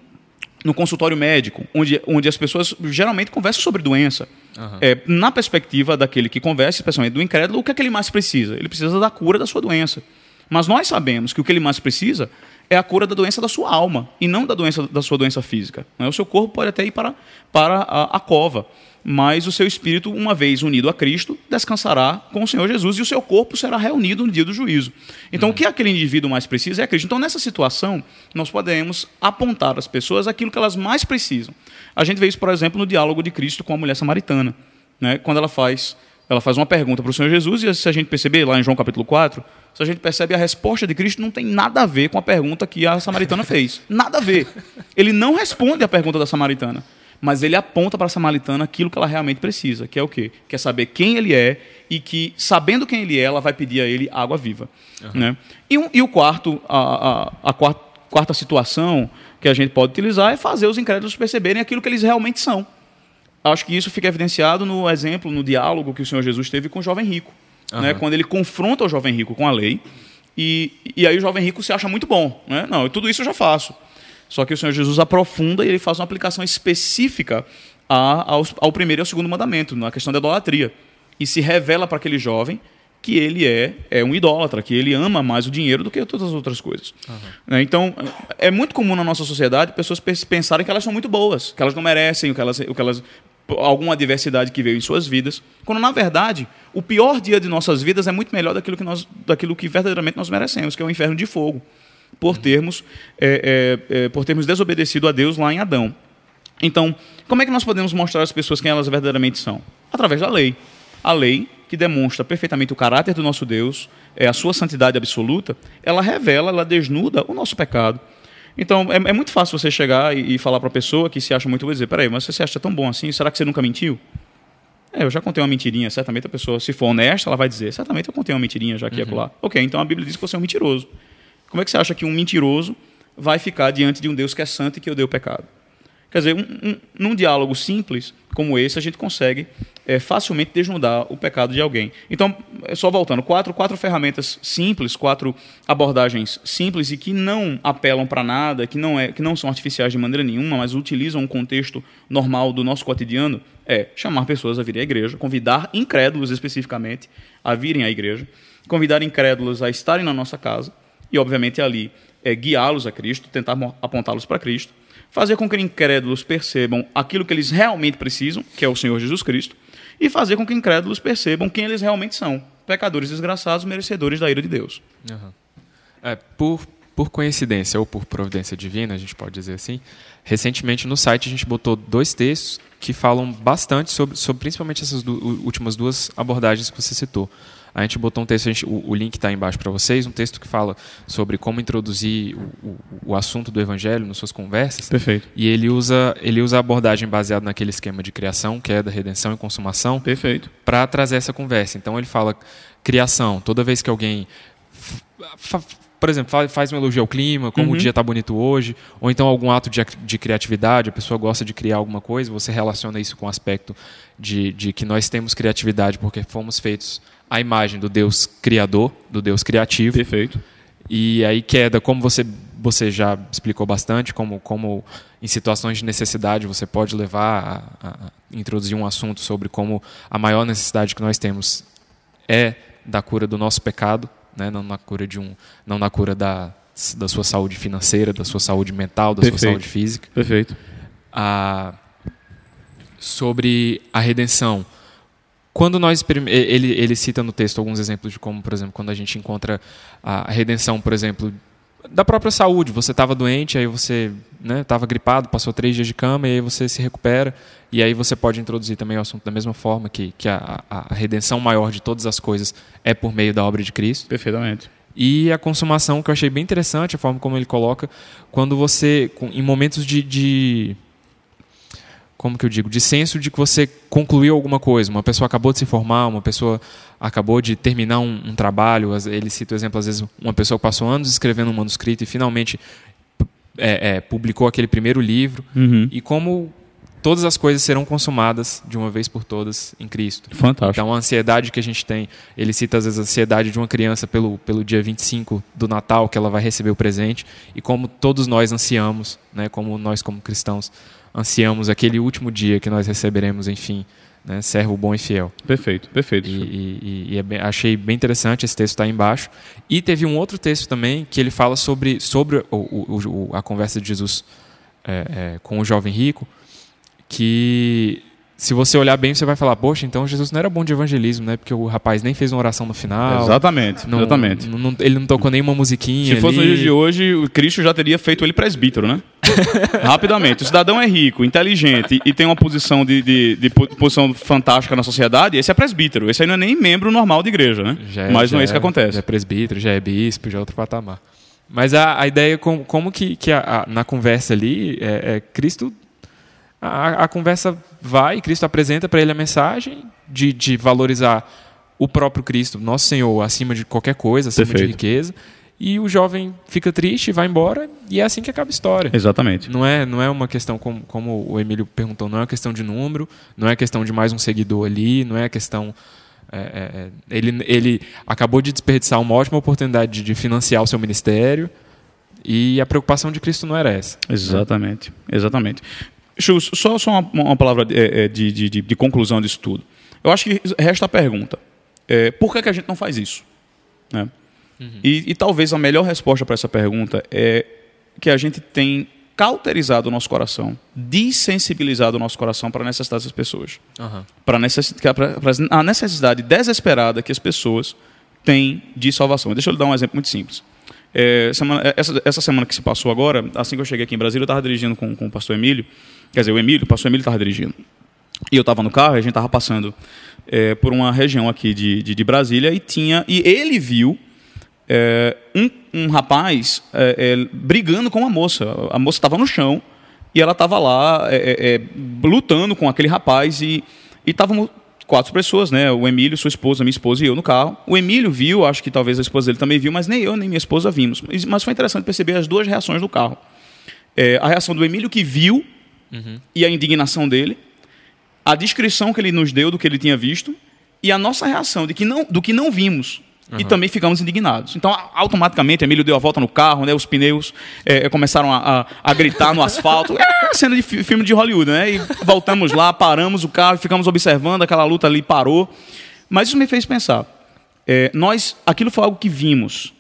no consultório médico, onde, onde as pessoas geralmente conversam sobre doença. É, na perspectiva daquele que conversa, especialmente do incrédulo, o que é que ele mais precisa? Ele precisa da cura da sua doença. Mas nós sabemos que o que ele mais precisa é a cura da doença da sua alma e não da doença da sua doença física. né? O seu corpo pode até ir para, para a, a cova, mas o seu espírito, uma vez unido a Cristo, descansará com o Senhor Jesus e o seu corpo será reunido no dia do juízo. Então, o que aquele indivíduo mais precisa é Cristo. Então, nessa situação, nós podemos apontar às pessoas aquilo que elas mais precisam. A gente vê isso, por exemplo, no diálogo de Cristo com a mulher samaritana, né? quando ela faz ela faz uma pergunta para o Senhor Jesus, e se a gente perceber lá em João capítulo 4, se a gente percebe a resposta de Cristo não tem nada a ver com a pergunta que a samaritana fez. Nada a ver. Ele não responde à pergunta da samaritana, mas ele aponta para a samaritana aquilo que ela realmente precisa, que é o quê? Quer saber quem ele é e que, sabendo quem ele é, ela vai pedir a ele água viva. Né? E, e o quarto, a, a, a quarta, quarta situação que a gente pode utilizar é fazer os incrédulos perceberem aquilo que eles realmente são. Acho que isso fica evidenciado no exemplo, no diálogo que o Senhor Jesus teve com o jovem rico. Né? Quando ele confronta o jovem rico com a lei, e, e aí o jovem rico se acha muito bom. Né? Não, tudo isso eu já faço. Só que o Senhor Jesus aprofunda e ele faz uma aplicação específica a- aos- ao primeiro e ao segundo mandamento, na questão da idolatria. E se revela para aquele jovem que ele é, é um idólatra, que ele ama mais o dinheiro do que todas as outras coisas. Né? Então, é muito comum na nossa sociedade pessoas pens- pensarem que elas são muito boas, que elas não merecem o que elas, o que elas alguma adversidade que veio em suas vidas, quando na verdade o pior dia de nossas vidas é muito melhor daquilo que nós, daquilo que verdadeiramente nós merecemos, que é o inferno de fogo, por termos, é, é, é, por termos desobedecido a Deus lá em Adão. Então, como é que nós podemos mostrar às pessoas quem elas verdadeiramente são? Através da lei. A lei, que demonstra perfeitamente o caráter do nosso Deus, é a sua santidade absoluta, ela revela, ela desnuda o nosso pecado. Então, é, é muito fácil você chegar e, e falar para a pessoa que se acha muito bom e dizer: peraí, mas você se acha tão bom assim? Será que você nunca mentiu? É, eu já contei uma mentirinha, certamente a pessoa, se for honesta, ela vai dizer: certamente eu contei uma mentirinha já aqui e acolá. Ok, então a Bíblia diz que você é um mentiroso. Como é que você acha que um mentiroso vai ficar diante de um Deus que é santo e que odeia o pecado? Quer dizer, um, um, num diálogo simples como esse, a gente consegue é, facilmente desnudar o pecado de alguém. Então, é só voltando, quatro, quatro ferramentas simples, quatro abordagens simples e que não apelam para nada, que não, é, que não são artificiais de maneira nenhuma, mas utilizam um contexto normal do nosso cotidiano, é chamar pessoas a virem à igreja, convidar incrédulos especificamente a virem à igreja, convidar incrédulos a estarem na nossa casa e, obviamente, ali é, guiá-los a Cristo, tentar apontá-los para Cristo fazer com que incrédulos percebam aquilo que eles realmente precisam, que é o Senhor Jesus Cristo, e fazer com que incrédulos percebam quem eles realmente são, pecadores desgraçados, merecedores da ira de Deus. Uhum. É, por, por coincidência ou por providência divina, a gente pode dizer assim, recentemente no site a gente botou dois textos que falam bastante sobre, sobre principalmente essas últimas duas abordagens que você citou. A gente botou um texto, gente, o, o, link está embaixo para vocês, um texto que fala sobre como introduzir o, o, o, assunto do evangelho nas suas conversas. Perfeito. E ele usa, ele usa a abordagem baseada naquele esquema de criação, que é da redenção e consumação. Perfeito. Para trazer essa conversa. Então ele fala criação, toda vez que alguém por exemplo, faz um elogio ao clima, como uhum. o dia está bonito hoje, ou então algum ato de, de, criatividade, a pessoa gosta de criar alguma coisa, você relaciona isso com o aspecto de, de que nós temos criatividade porque fomos feitos à imagem do Deus criador, do Deus criativo. Perfeito. E aí queda, como você, você já explicou bastante, como, como em situações de necessidade você pode levar a, a introduzir um assunto sobre como a maior necessidade que nós temos é da cura do nosso pecado, né? não na cura de um, não na cura da, da sua saúde financeira, da sua saúde mental, da Perfeito. sua saúde física. Perfeito. Ah, sobre a redenção. Quando nós ele, ele cita no texto alguns exemplos de como, por exemplo, quando a gente encontra a redenção, por exemplo, da própria saúde. Você estava doente, aí você estava né, gripado, passou três dias de cama e aí você se recupera. E aí você pode introduzir também o assunto da mesma forma, que, que a, a redenção maior de todas as coisas é por meio da obra de Cristo. Perfeitamente. E a consumação, que eu achei bem interessante, a forma como ele coloca, quando você, em momentos de, de como que eu digo, de senso de que você concluiu alguma coisa. Uma pessoa acabou de se formar, uma pessoa acabou de terminar um, um trabalho. Ele cita o exemplo, às vezes, uma pessoa que passou anos escrevendo um manuscrito e finalmente é, é, publicou aquele primeiro livro. Uhum. E como todas as coisas serão consumadas de uma vez por todas em Cristo. Fantástico. Então, a ansiedade que a gente tem, ele cita às vezes a ansiedade de uma criança pelo, pelo dia 25 do Natal, que ela vai receber o presente, e como todos nós ansiamos, né, como nós como cristãos, ansiamos aquele último dia que nós receberemos, enfim, né, servo bom e fiel. Perfeito, perfeito. E, e, e é bem, achei bem interessante esse texto está embaixo. E teve um outro texto também que ele fala sobre, sobre o, o, o a conversa de Jesus é, é, com o jovem rico, que se você olhar bem, você vai falar, poxa, então Jesus não era bom de evangelismo, né? Porque o rapaz nem fez uma oração no final. Exatamente, não, exatamente. Não, não, ele não tocou nenhuma musiquinha. Se fosse ali. no dia de hoje, o Cristo já teria feito ele presbítero, né? Rapidamente. O cidadão é rico, inteligente e tem uma posição de, de, de, posição fantástica na sociedade, esse é presbítero. Esse aí não é nem membro normal de igreja, né? É, Mas não é isso que acontece. Já é presbítero, já é bispo, já é outro patamar. Mas a, a ideia, como, como que, que a, a, na conversa ali, é, é Cristo a, a conversa vai, Cristo apresenta para ele a mensagem de, de valorizar o próprio Cristo, nosso Senhor, acima de qualquer coisa, acima Perfeito. de riqueza. E o jovem fica triste, vai embora, e é assim que acaba a história. Exatamente. Não é, não é uma questão, como, como o Emílio perguntou, não é uma questão de número, não é questão de mais um seguidor ali, não é questão. É, é, ele, ele acabou de desperdiçar uma ótima oportunidade de, de financiar o seu ministério, e a preocupação de Cristo não era essa. Exatamente, né? exatamente. Chus, só, só uma, uma palavra de, de, de, de, conclusão disso tudo. Eu acho que resta a pergunta: é, por que, que a gente não faz isso? Né? Uhum. E, e, talvez a melhor resposta para essa pergunta é que a gente tem cauterizado o nosso coração, desensibilizado o nosso coração para a necessidade das pessoas. Uhum. Para a necessidade desesperada que as pessoas têm de salvação. Deixa eu lhe dar um exemplo muito simples. É, semana, essa, essa, semana que se passou agora, assim que eu cheguei aqui em Brasília, eu estava dirigindo com, com o pastor Emílio. Quer dizer, o Emílio, o pastor Emílio estava dirigindo. E eu estava no carro, e a gente estava passando é, por uma região aqui de, de, de, Brasília e tinha e ele viu é, um, um, rapaz é, é brigando com uma moça. A moça estava no chão e ela estava lá é, é, lutando com aquele rapaz e estavam quatro pessoas, né? O Emílio, sua esposa, minha esposa e eu no carro. O Emílio viu, acho que talvez a esposa dele também viu, mas nem eu nem minha esposa vimos. Mas foi interessante perceber as duas reações do carro. a reação do Emílio que viu e a indignação dele, a descrição que ele nos deu do que ele tinha visto e a nossa reação de que não, do que não vimos. E também ficamos indignados. Então, a- automaticamente, Emílio deu a volta no carro, né? Os pneus eh, começaram a, a- a gritar no asfalto. É cena de fi- filme de Hollywood, né? E voltamos lá, paramos o carro, ficamos observando, aquela luta ali parou. Mas isso me fez pensar. Eh, nós, aquilo foi algo que vimos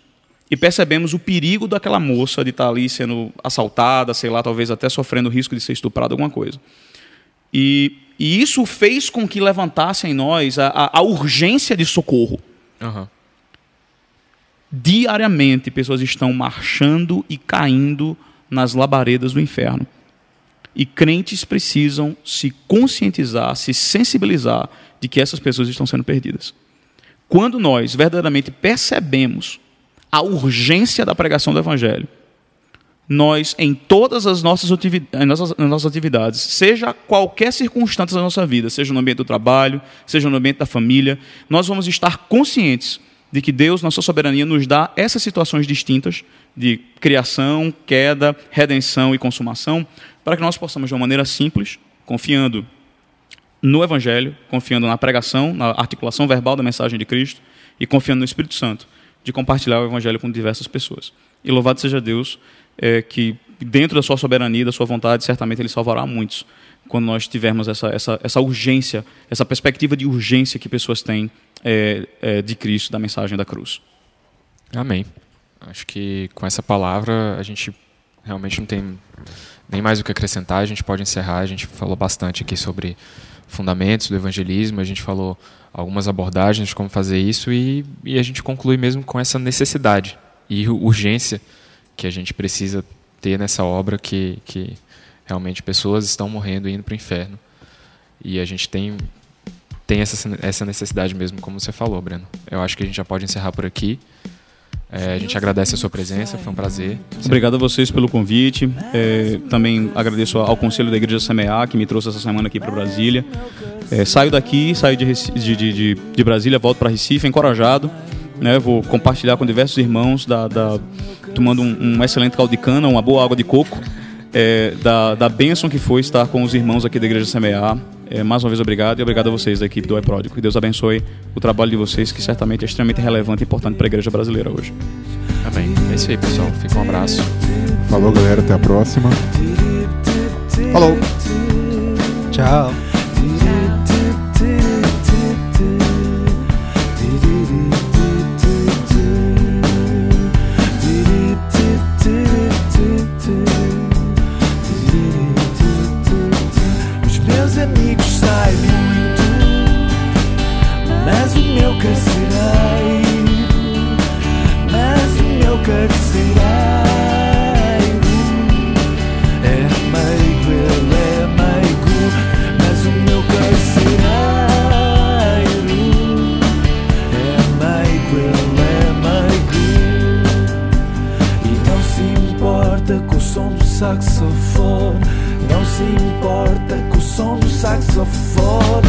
e percebemos o perigo daquela moça de estar ali sendo assaltada, sei lá, talvez até sofrendo o risco de ser estuprada, alguma coisa. E, e isso fez com que levantasse em nós a, a- a urgência de socorro. Aham. Diariamente, pessoas estão marchando e caindo nas labaredas do inferno. E crentes precisam se conscientizar, se sensibilizar de que essas pessoas estão sendo perdidas. Quando nós verdadeiramente percebemos a urgência da pregação do Evangelho, nós, em todas as nossas, ativi- em nossas, nossas atividades, seja qualquer circunstância da nossa vida, seja no ambiente do trabalho, seja no ambiente da família, nós vamos estar conscientes de que Deus, na sua soberania, nos dá essas situações distintas de criação, queda, redenção e consumação, para que nós possamos, de uma maneira simples, confiando no Evangelho, confiando na pregação, na articulação verbal da mensagem de Cristo e confiando no Espírito Santo, de compartilhar o Evangelho com diversas pessoas. E louvado seja Deus, é, que dentro da sua soberania, da sua vontade, certamente Ele salvará muitos quando nós tivermos essa, essa, essa urgência, essa perspectiva de urgência que pessoas têm é, é, de Cristo, da mensagem da cruz. Amém. Acho que com essa palavra a gente realmente não tem nem mais o que acrescentar, a gente pode encerrar. A gente falou bastante aqui sobre fundamentos do evangelismo, a gente falou algumas abordagens de como fazer isso e, e a gente conclui mesmo com essa necessidade e urgência que a gente precisa ter nessa obra que, que realmente pessoas estão morrendo e indo para o inferno. E a gente tem tem essa, essa necessidade mesmo, como você falou, Breno. Eu acho que a gente já pode encerrar por aqui. É, a gente agradece a sua presença, foi um prazer. Obrigado a vocês pelo convite. É, também agradeço ao Conselho da Igreja Semear, que me trouxe essa semana aqui para Brasília. É, saio daqui, saio de, de, de, de Brasília, volto para Recife, encorajado. Né, vou compartilhar com diversos irmãos, da, da- tomando um, um excelente caldo de cana, uma boa água de coco, é, da, da bênção que foi estar com os irmãos aqui da Igreja Semear. É, mais uma vez, obrigado e obrigado a vocês da equipe do iPródico. Que Deus abençoe o trabalho de vocês, que certamente é extremamente relevante e importante para a igreja brasileira hoje. Amém. É isso aí, pessoal. Fica um abraço. Falou, galera. Até a próxima. Falou. Tchau. Saxofone. Não se importa com o som do saxofone